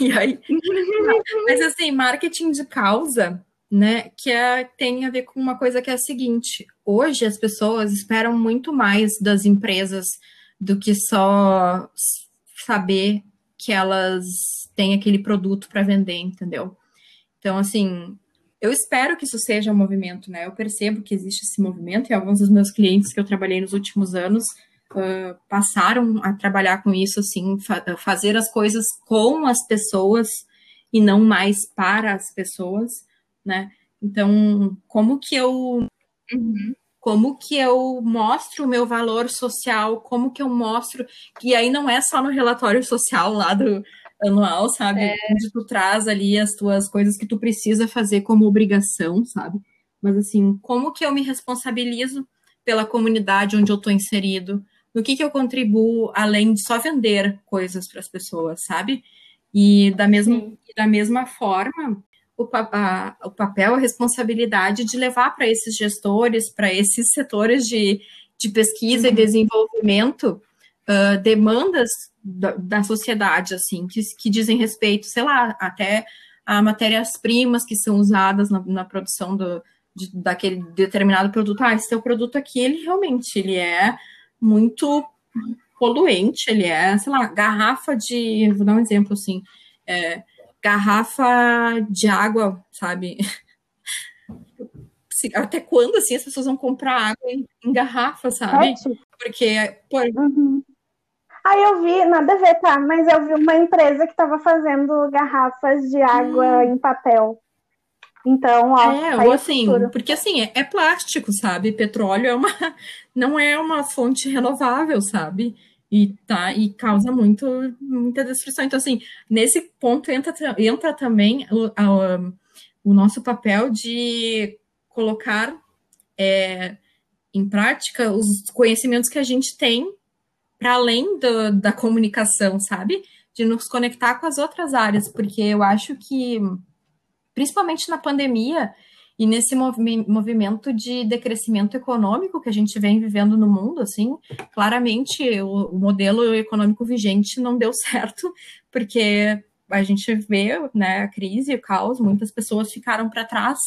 E aí, mas assim, marketing de causa, né? Que é, tem a ver com uma coisa que é a seguinte: hoje as pessoas esperam muito mais das empresas do que só saber que elas têm aquele produto para vender, entendeu? Então, assim, eu espero que isso seja um movimento, né? Eu percebo que existe esse movimento e alguns dos meus clientes que eu trabalhei nos últimos anos uh, passaram a trabalhar com isso, assim, fa fazer as coisas com as pessoas e não mais para as pessoas, né? Então, como que eu uhum. como que eu mostro o meu valor social, como que eu mostro, e aí não é só no relatório social lá do, anual, sabe? É. Onde tu traz ali as tuas coisas que tu precisa fazer como obrigação, sabe? Mas assim, como que eu me responsabilizo pela comunidade onde eu estou inserido? No que que eu contribuo além de só vender coisas para as pessoas, sabe? E da mesma, da mesma forma, o, a, o papel, a responsabilidade de levar para esses gestores, para esses setores de, de pesquisa uhum. e desenvolvimento, uh, demandas da, da sociedade, assim, que, que dizem respeito, sei lá, até a matérias-primas que são usadas na, na produção do, de, daquele determinado produto. Ah, esse teu produto aqui, ele realmente ele é muito poluente, ele é, sei lá, garrafa de. Vou dar um exemplo assim. É, garrafa de água, sabe? Até quando assim as pessoas vão comprar água em, em garrafa, sabe? Porque por, uhum. Aí eu vi, nada a ver, tá? Mas eu vi uma empresa que estava fazendo garrafas de água hum. em papel. Então, ó. É, ou assim, porque assim, é, é, plástico, sabe? Petróleo é uma, não é uma fonte renovável, sabe? E, tá, e causa muito, muita destruição. Então, assim, nesse ponto entra, entra também o, a, o nosso papel de colocar é, em prática os conhecimentos que a gente tem para além do, da comunicação, sabe? De nos conectar com as outras áreas, porque eu acho que, principalmente na pandemia e nesse movi movimento de decrescimento econômico que a gente vem vivendo no mundo, assim, claramente o, o modelo econômico vigente não deu certo, porque a gente vê né, a crise, o caos, muitas pessoas ficaram para trás.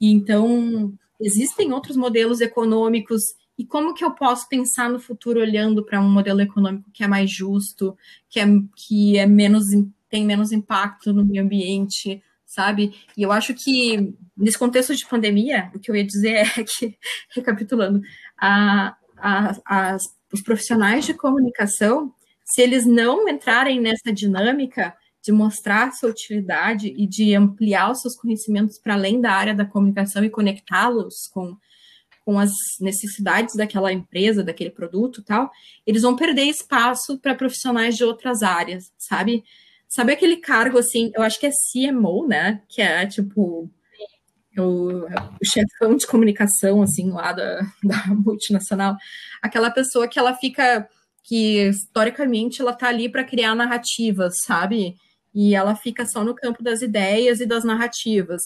E então existem outros modelos econômicos e como que eu posso pensar no futuro olhando para um modelo econômico que é mais justo, que é, que é menos tem menos impacto no meio ambiente, sabe? E eu acho que nesse contexto de pandemia, o que eu ia dizer é que, recapitulando, a, a, as, os profissionais de comunicação, se eles não entrarem nessa dinâmica de mostrar sua utilidade e de ampliar os seus conhecimentos para além da área da comunicação e conectá-los com com as necessidades daquela empresa, daquele produto tal, eles vão perder espaço para profissionais de outras áreas, sabe? Sabe aquele cargo assim, eu acho que é CMO, né? Que é tipo o, o chefão de comunicação, assim, lá da, da multinacional. Aquela pessoa que ela fica, que historicamente ela tá ali para criar narrativas, sabe? E ela fica só no campo das ideias e das narrativas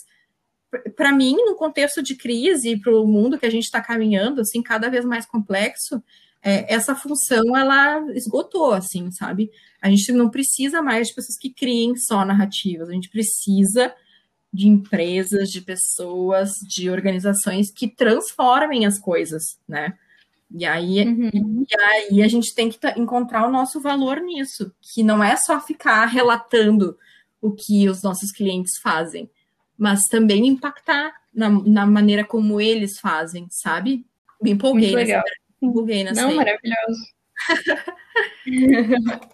para mim, no contexto de crise, para o mundo que a gente está caminhando, assim, cada vez mais complexo, é, essa função ela esgotou, assim, sabe? A gente não precisa mais de pessoas que criem só narrativas, a gente precisa de empresas, de pessoas, de organizações que transformem as coisas, né? E aí, uhum. e aí a gente tem que encontrar o nosso valor nisso, que não é só ficar relatando o que os nossos clientes fazem, mas também impactar na, na maneira como eles fazem, sabe? Me empolguei. Muito legal. Nessa, me empolguei nessa Não, aí. maravilhoso.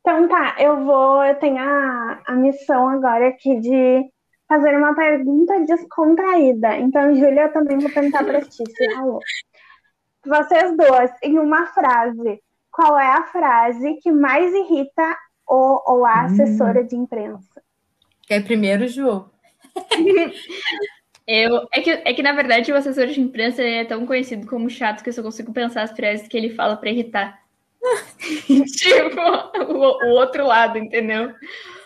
então tá, eu vou, eu tenho a, a missão agora aqui de fazer uma pergunta descontraída. Então, Júlia, eu também vou perguntar para ti, se. Vocês duas, em uma frase, qual é a frase que mais irrita o ou a hum. assessora hum. de imprensa? Quer primeiro, Ju? Eu, é, que, é que, na verdade, o assessor de imprensa é tão conhecido como chato que eu só consigo pensar as frases que ele fala para irritar. tipo, o, o, outro lado, entendeu?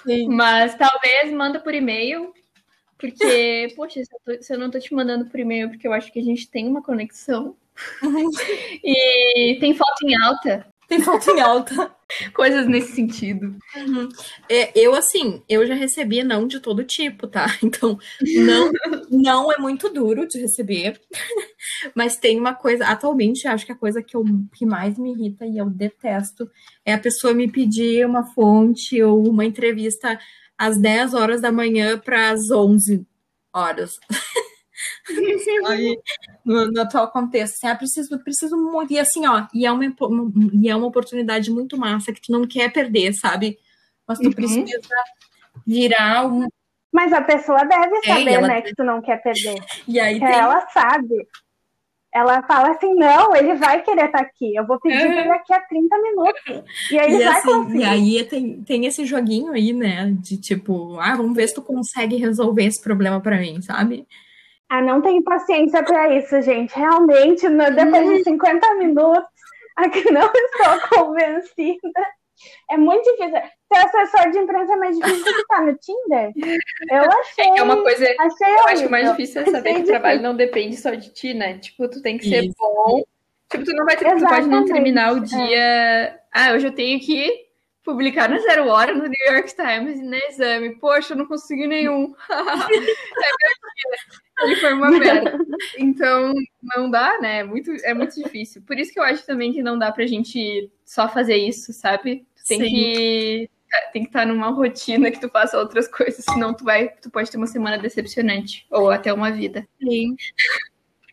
Sim. Mas talvez manda por e-mail, porque, poxa, se eu, tô, se eu não tô te mandando por e-mail, porque eu acho que a gente tem uma conexão, e tem foto em alta. Tem foto em alta. Coisas nesse sentido. Uhum. É, eu, assim, eu já recebi não de todo tipo, tá? Então, não, não é muito duro de receber. Mas tem uma coisa, atualmente, acho que a coisa que, eu, que mais me irrita e eu detesto é a pessoa me pedir uma fonte ou uma entrevista às 10 horas da manhã para as 11 horas. Aí, no, no, atual contexto, assim, ah, preciso, preciso muito, e assim, ó, e é, uma, e é uma oportunidade muito massa que tu não quer perder, sabe? Mas tu uhum. precisa virar um. Mas a pessoa deve é, saber, ela... né, que tu não quer perder. E aí tem... ela sabe. Ela fala assim, não, ele vai querer estar tá aqui. Eu vou pedir uhum. ele aqui a 30 minutos. E aí e vai assim, conseguir. E aí tem, tem esse joguinho aí, né? De tipo, ah, vamos ver se tu consegue resolver esse problema para mim, sabe? Ah, não tenho paciência para isso, gente. Realmente, no, depois de 50 minutos, aqui não estou convencida. É muito difícil. Ser assessor de imprensa é mais difícil do que estar no Tinder. Eu achei. É, é uma coisa. Achei eu acho mais difícil é saber que o trabalho não depende só de ti, né? Tipo, tu tem que ser Isso. bom. Tipo, tu não vai ter, tu pode não terminar o dia. É. Ah, hoje eu tenho que publicar na Zero Hora no New York Times e na exame. Poxa, eu não consegui nenhum. é Ele foi uma merda. Então, não dá, né? É muito, é muito difícil. Por isso que eu acho também que não dá pra gente só fazer isso, sabe? Tem Sim. que tem que estar numa rotina que tu faça outras coisas, senão tu vai, tu pode ter uma semana decepcionante ou até uma vida. Sim.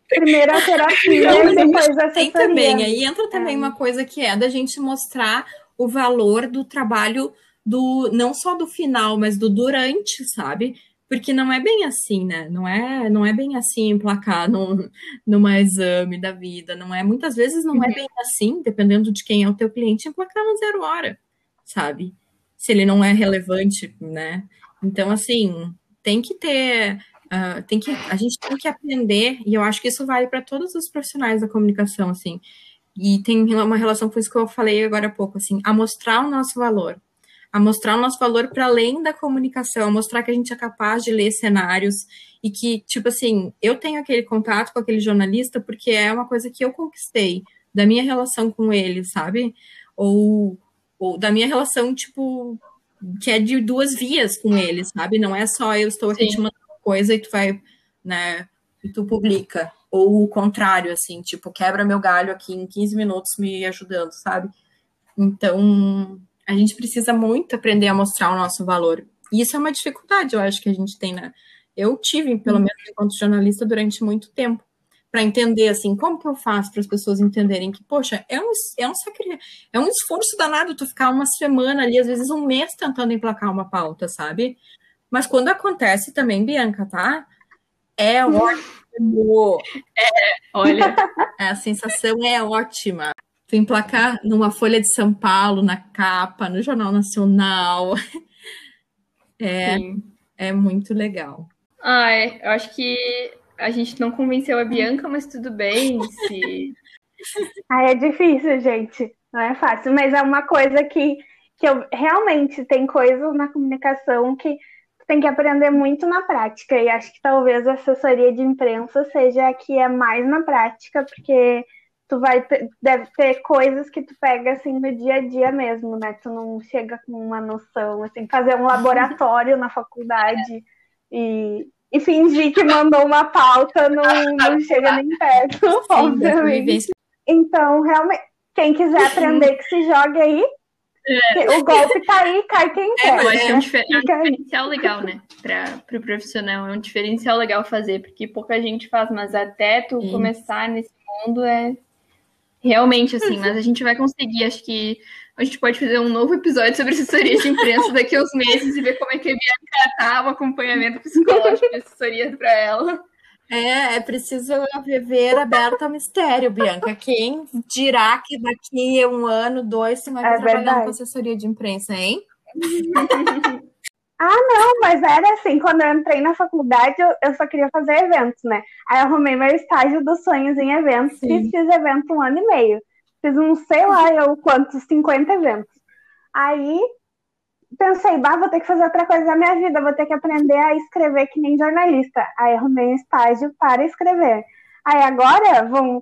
Primeiro a terapia, e depois a Tem também, aí entra também é. uma coisa que é da gente mostrar o valor do trabalho do não só do final, mas do durante, sabe? Porque não é bem assim, né? Não é, não é bem assim emplacar num, numa exame da vida, não é? Muitas vezes não é uhum. é bem assim, dependendo de quem é o teu cliente, emplacar no zero hora, sabe? Se ele não é relevante, né? Então, assim, tem que ter Uh, tem que, a gente tem que aprender, e eu acho que isso vale para todos os profissionais da comunicação, assim, e tem uma relação com isso que eu falei agora há pouco, assim, a mostrar o nosso valor, a mostrar o nosso valor para além da comunicação, a mostrar que a gente é capaz de ler cenários e que, tipo assim, eu tenho aquele contato com aquele jornalista porque é uma coisa que eu conquistei da minha relação com ele, sabe? Ou, ou da minha relação, tipo, que é de duas vias com ele, sabe? Não é só eu estou aqui Sim. te mandando coisa e tu vai, né, e tu publica ou o contrário, assim, tipo, quebra meu galho aqui em 15 minutos me ajudando, sabe? Então, a gente precisa muito aprender a mostrar o nosso valor. E isso é uma dificuldade, eu acho que a gente tem, né? Eu tive, pelo uhum. menos enquanto jornalista, durante muito tempo, para entender, assim, como que eu faço para as pessoas entenderem que, poxa, é um, é, um é um esforço danado tu ficar uma semana ali, às vezes um mês tentando emplacar uma pauta, sabe? Mas quando acontece também, Bianca, tá? É ótimo é, olha, a sensação é ótima. Tu emplacar numa Folha de São Paulo, na capa, no Jornal Nacional. É, é muito legal. Ah, é. Eu acho que a gente não convenceu a Bianca, mas tudo bem. Se... ah, é difícil, gente. Não é fácil, mas é uma coisa que, que eu realmente tem coisas na comunicação que tem que aprender muito na prática, e acho que talvez a assessoria de imprensa seja a que é mais na prática, porque tu vai deve ter coisas que tu pega assim no dia a dia mesmo, né? Tu não chega com uma noção, assim, fazer um laboratório na faculdade e, e fingir que mandou uma pauta não, não chega nem perto, Sim, obviamente. Então, realmente, quem quiser aprender que se jogue aí, é. o golpe tá aí, cai quem é, quer. Eu acho que é um, difer é um diferencial legal, né? Para o pro profissional, é um diferencial legal fazer, porque pouca gente faz, mas até tu Sim. começar nesse mundo é realmente assim, mas a gente vai conseguir, acho que a gente pode fazer um novo episódio sobre assessoria de imprensa daqui a uns meses e ver como é que a Bianca tá, um acompanhamento psicológico e assessoria para ela. É, é preciso viver aberto ao mistério, Bianca. Quem dirá que daqui a um ano, dois, você vai é trabalhando com assessoria de imprensa, hein? ah, não, mas era assim, quando eu entrei na faculdade, eu, eu só queria fazer eventos, né? Aí eu arrumei meu estágio dos sonhos em eventos, Sim. fiz, fiz evento um ano e meio. Fiz uns, sei lá, eu quantos, 50 eventos. Aí pensei, bah, vou ter que fazer outra coisa na minha vida, vou ter que aprender a escrever que nem jornalista. Aí arrumei um estágio para escrever. Aí agora vão.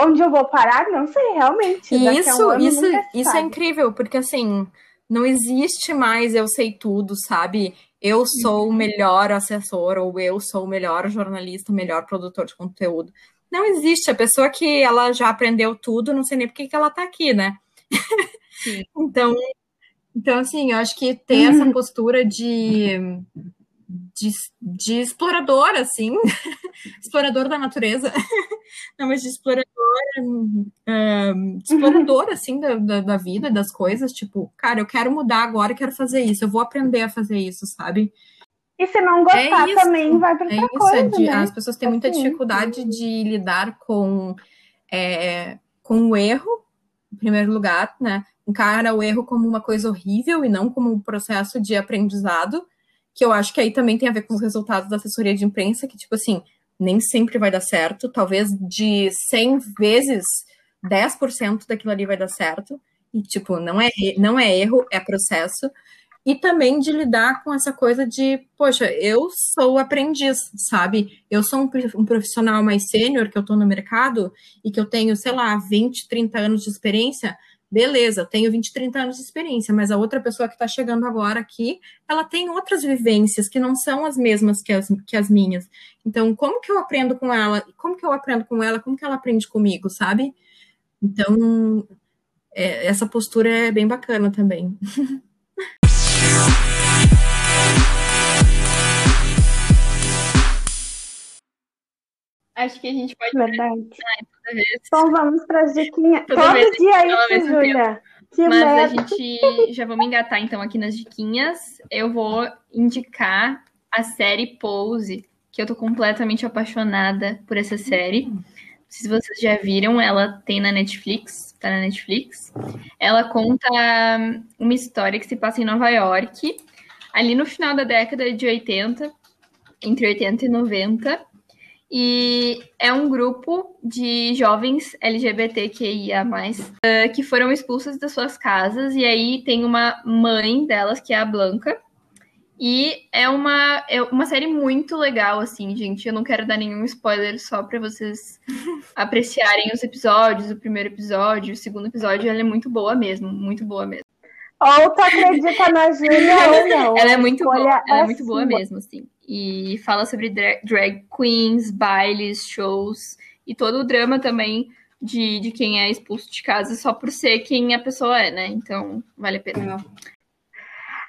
Onde eu vou parar? Não sei, realmente. Isso, um isso, isso é incrível, porque assim, não existe mais eu sei tudo, sabe? Eu sou o melhor assessor, ou eu sou o melhor jornalista, o melhor produtor de conteúdo. Não existe. A pessoa que ela já aprendeu tudo, não sei nem por que ela tá aqui, né? então, então, assim, eu acho que ter essa uhum. postura de, de, de explorador, assim, explorador da natureza, não, mas de explorador, um, de explorador, assim, da, da, da, vida, das coisas, tipo, cara, eu quero mudar agora, eu quero fazer isso, eu vou aprender a fazer isso, sabe? E se não gostar é também, vai para outra é isso, coisa, é de, né? As pessoas têm muita assim. dificuldade de lidar com, é, com o erro, em primeiro lugar, né? Encara o erro como uma coisa horrível e não como um processo de aprendizado, que eu acho que aí também tem a ver com os resultados da assessoria de imprensa, que, tipo assim, nem sempre vai dar certo, talvez de 100 vezes 10% daquilo ali vai dar certo, e, tipo, não é, não é erro, é processo, e também de lidar com essa coisa de, poxa, eu sou aprendiz, sabe? Eu sou um, profissional mais sênior que eu tô no mercado e que eu tenho, sei lá, 20, 30 anos de experiência, beleza, eu tenho 20, 30 anos de experiência, mas a outra pessoa que está chegando agora aqui, ela tem outras vivências que não são as mesmas que as, que as minhas. Então, como que eu aprendo com ela? Como que eu aprendo com ela? Como que ela aprende comigo, sabe? Então, é, essa postura é bem bacana também. Acho que a gente pode. Verdade. Então vamos para as diquinhas. Todo dia isso, Júlia. Mas merda. a gente já vamos engatar então aqui nas diquinhas. Eu vou indicar a série Pose, que eu tô completamente apaixonada por essa série. Não sei se vocês já viram, ela tem na Netflix, tá na Netflix. Ela conta uma história que se passa em Nova York, ali no final da década de 80, entre 80 e 90. E é um grupo de jovens LGBTQIA, uh, que foram expulsas das suas casas. E aí tem uma mãe delas, que é a Blanca. E é uma, é uma série muito legal, assim, gente. Eu não quero dar nenhum spoiler só para vocês apreciarem os episódios, o primeiro episódio, o segundo episódio. Ela é muito boa mesmo, muito boa mesmo. Ou tu acredita na Júlia ou não. Ela é muito boa, ela é, é muito boa mesmo, assim e fala sobre drag queens, bailes, shows e todo o drama também de, de quem é expulso de casa só por ser quem a pessoa é, né? Então, vale a pena.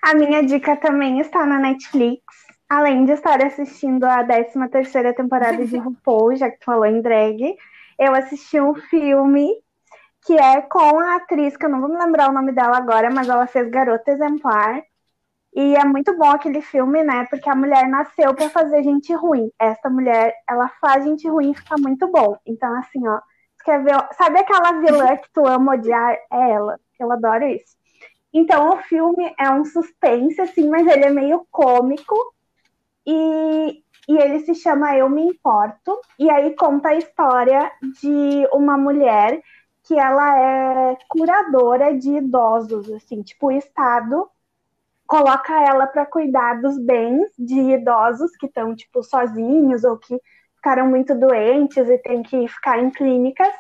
A minha dica também está na Netflix. Além de estar assistindo a 13 terceira temporada de RuPaul, já que falou em drag, eu assisti um filme que é com a atriz, que eu não vou me lembrar o nome dela agora, mas ela fez Garota Exemplar, e é muito bom aquele filme, né? Porque a mulher nasceu para fazer gente ruim. Essa mulher, ela faz gente ruim e fica muito bom. Então, assim, ó, quer ver, sabe aquela vilã que tu ama odiar? É ela. Eu adoro isso. Então, o filme é um suspense, assim, mas ele é meio cômico. E, e ele se chama Eu Me Importo. E aí conta a história de uma mulher que ela é curadora de idosos, assim, tipo, o Estado coloca ela para cuidar dos bens de idosos que estão tipo sozinhos ou que ficaram muito doentes e tem que ficar em clínicas.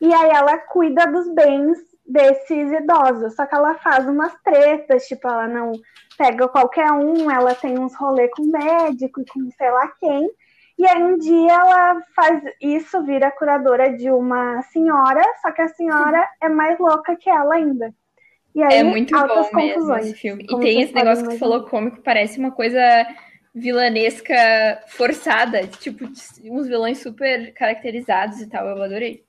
E aí ela cuida dos bens desses idosos. Só que ela faz umas tretas, tipo, ela não pega qualquer um, ela tem uns rolê com médico e com sei lá quem. E aí um dia ela faz isso, vira curadora de uma senhora, só que a senhora é mais louca que ela ainda. E aí, é muito bom confusões, mesmo esse filme. E tem esse negócio que tu falou cômico, parece uma coisa vilanesca forçada, tipo, uns vilões super caracterizados e tal, eu adorei.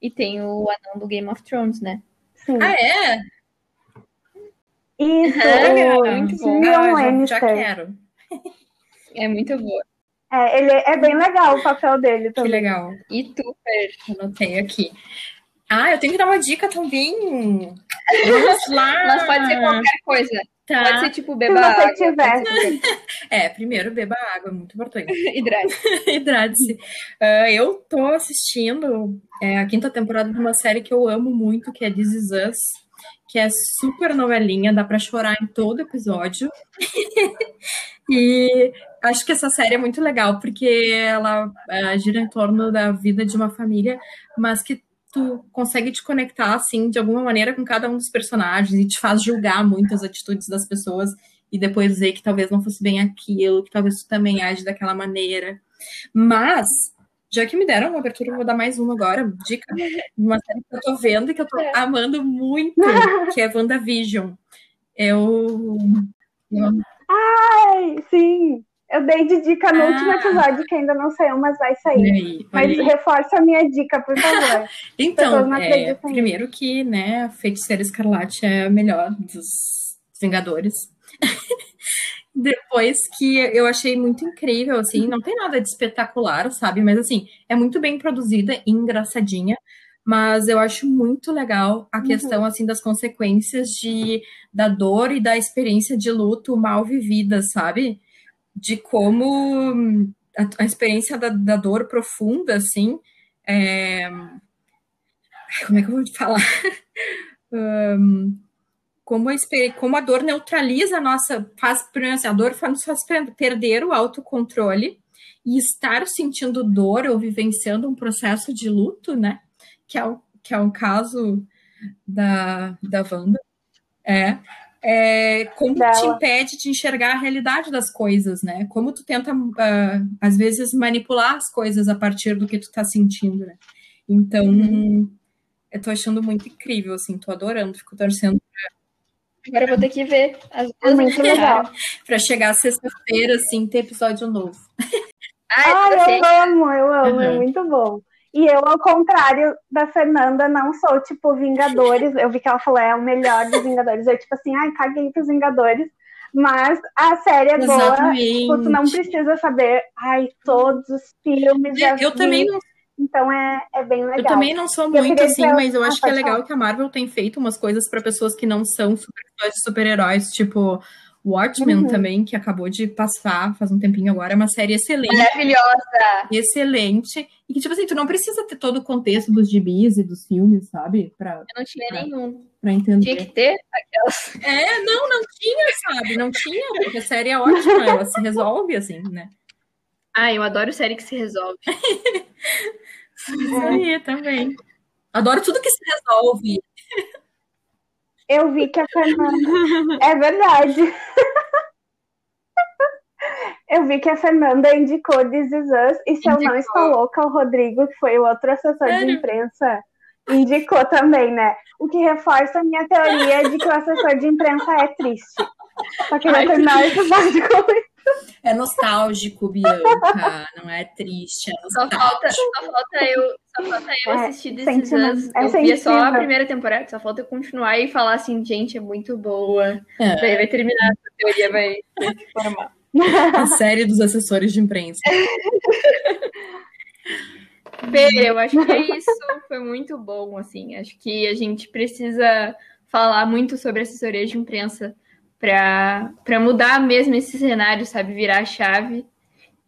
E tem o anão do Game of Thrones, né? Sim. Ah, é? Isso, é, muito bom. Ah, já, já quero. É muito boa. É, ele é bem legal o papel dele também. Que legal. E tu, Fer? Anotei aqui. Ah, eu tenho que dar uma dica também. Vamos lá. Mas pode ser qualquer coisa. Tá. Pode ser tipo beba água. tiver. É, primeiro beba água, muito importante. Hidrate. Hidrate-se. Ah, eu tô assistindo é, a quinta temporada de uma série que eu amo muito, que é This Is Us, que é super novelinha, dá pra chorar em todo episódio. e acho que essa série é muito legal, porque ela ah, gira em torno da vida de uma família, mas que tu consegue te conectar, assim, de alguma maneira com cada um dos personagens e te faz julgar muitas atitudes das pessoas e depois dizer que talvez não fosse bem aquilo, que talvez tu também age daquela maneira. Mas, já que me deram uma abertura, eu vou dar mais uma agora, dica, de uma série que eu tô vendo e que eu tô amando muito, que é WandaVision. Eu... eu Ai, sim. Eu dei de dica no Ah. último episódio, que ainda não saiu, mas vai sair. aí, Mas aí. reforça a minha dica, por favor. Então, é, primeiro que, né, a Feiticeira Escarlate é a melhor dos Vingadores. Depois que eu achei muito incrível, assim, não tem nada de espetacular, sabe? Mas, assim, é muito bem produzida e engraçadinha. Mas eu acho muito legal a questão, assim, das consequências de, da dor e da experiência de luto mal vivida, sabe? De como hum, a, a experiência da, da dor profunda, assim, é, como é que eu vou te falar? Ahn, como, a, como a dor neutraliza a nossa. Faz, assim, a dor faz, nos faz per- perder o autocontrole e estar sentindo dor ou vivenciando um processo de luto, né? Que é o, que é o caso da, da Wanda. É. É, como te Dela. impede de enxergar a realidade das coisas, né? Como tu tenta, ah, às vezes, manipular as coisas a partir do que tu tá sentindo, né? Então, eu tô achando muito incrível, assim, tô adorando, fico torcendo Agora eu vou ter que ver. As É muito legal. pra chegar sexta-feira, assim, ter episódio novo. Ah, Ai, eu sei. eu amo, eu amo, é Uhum. muito bom. E eu, ao contrário da Fernanda, não sou tipo Vingadores. Eu vi que ela falou é o melhor dos Vingadores. Eu, tipo assim, ai, caguei pros Vingadores. Mas a série é boa. Tipo, tu não precisa saber, ai, todos os filmes. já Eu vi. também não, Então é, é bem legal. eu também não sou Eu muito assim, mas eu Ah, acho que é legal falar. que a Marvel tem feito umas coisas pra pessoas que não são super de super-heróis, tipo Watchmen Uhum. também, que acabou de passar faz um tempinho agora, é uma série excelente, Maravilhosa. excelente, e que, tipo assim, tu não precisa ter todo o contexto dos gibis e dos filmes, sabe? Pra, Eu não tinha nenhum. pra entender. Tinha que ter aquelas. É, não, não tinha, sabe? Não tinha, porque a série é ótima, ela se resolve, assim, né? Ah, eu adoro série que se resolve. Isso aí também. Adoro tudo que se resolve. Eu vi que a Fernanda. É verdade. Eu vi que a Fernanda indicou This Is Us, e se eu não Indicou. estou louca, o Rodrigo, que foi o outro assessor de imprensa, indicou também, né? O que reforça a minha teoria de que o assessor de imprensa é triste. Só queria Ai, terminar esse episódio com isso. É nostálgico, Bianca. Não é triste, é Só falta, só falta eu, só falta eu É, assistir sentimen- Us. é Eu via só a primeira temporada, só falta eu continuar e falar assim, gente, é muito boa. É. Daí vai terminar essa teoria, vai vai se formar. A série dos assessores de imprensa. Fê, eu acho que é isso. Foi muito bom, assim. Acho que a gente precisa falar muito sobre assessoria de imprensa para mudar mesmo esse cenário, sabe? Virar a chave.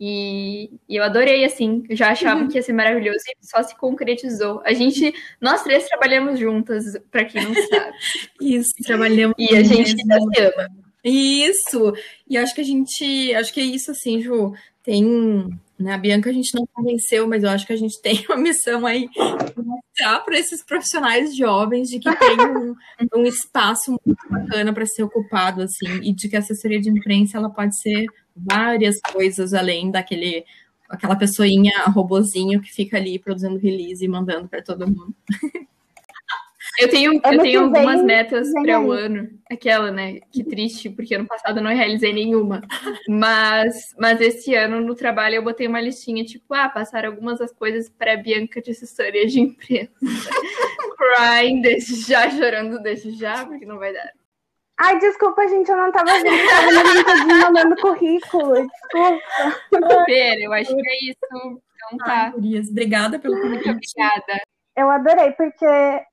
E, e eu adorei, assim. Eu já achava que ia ser maravilhoso e só se concretizou. A gente, nós três trabalhamos juntas, para quem não sabe. Isso, trabalhamos. E a gente ainda se ama. Isso! E acho que a gente. Acho que é isso, assim, Ju. Tem Né? A Bianca a gente não convenceu, mas eu acho que a gente tem uma missão aí de mostrar para esses profissionais jovens de que tem um, um espaço muito bacana para ser ocupado, assim, e de que a assessoria de imprensa ela pode ser várias coisas além daquele aquela pessoinha, robozinho que fica ali produzindo release e mandando para todo mundo. Eu tenho, eu tenho algumas metas para o ano. Aquela, né? Que triste, porque ano passado eu não realizei nenhuma. Mas, mas esse ano no trabalho eu botei uma listinha, tipo, ah, passar algumas das coisas para Bianca de assessoria de imprensa. Crying desde já, chorando desde já, porque não vai dar. Ai, desculpa, gente, eu não tava vendo, eu tava no LinkedIn mandando currículo, desculpa. Pera, eu acho que é isso. Então tá. Ai, obrigada pelo convite. Obrigada. Eu adorei, porque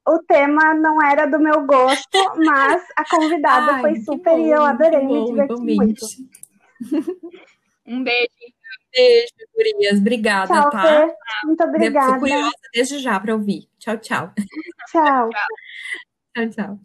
o tema não era do meu gosto, mas a convidada Ai, foi super bom, e eu adorei, bom, me diverti muito. um beijo. Beijo, Gurias. Obrigada, tchau, tá? Muito obrigada. Fico curiosa desde já para ouvir. Tchau, tchau. Tchau. tchau, tchau.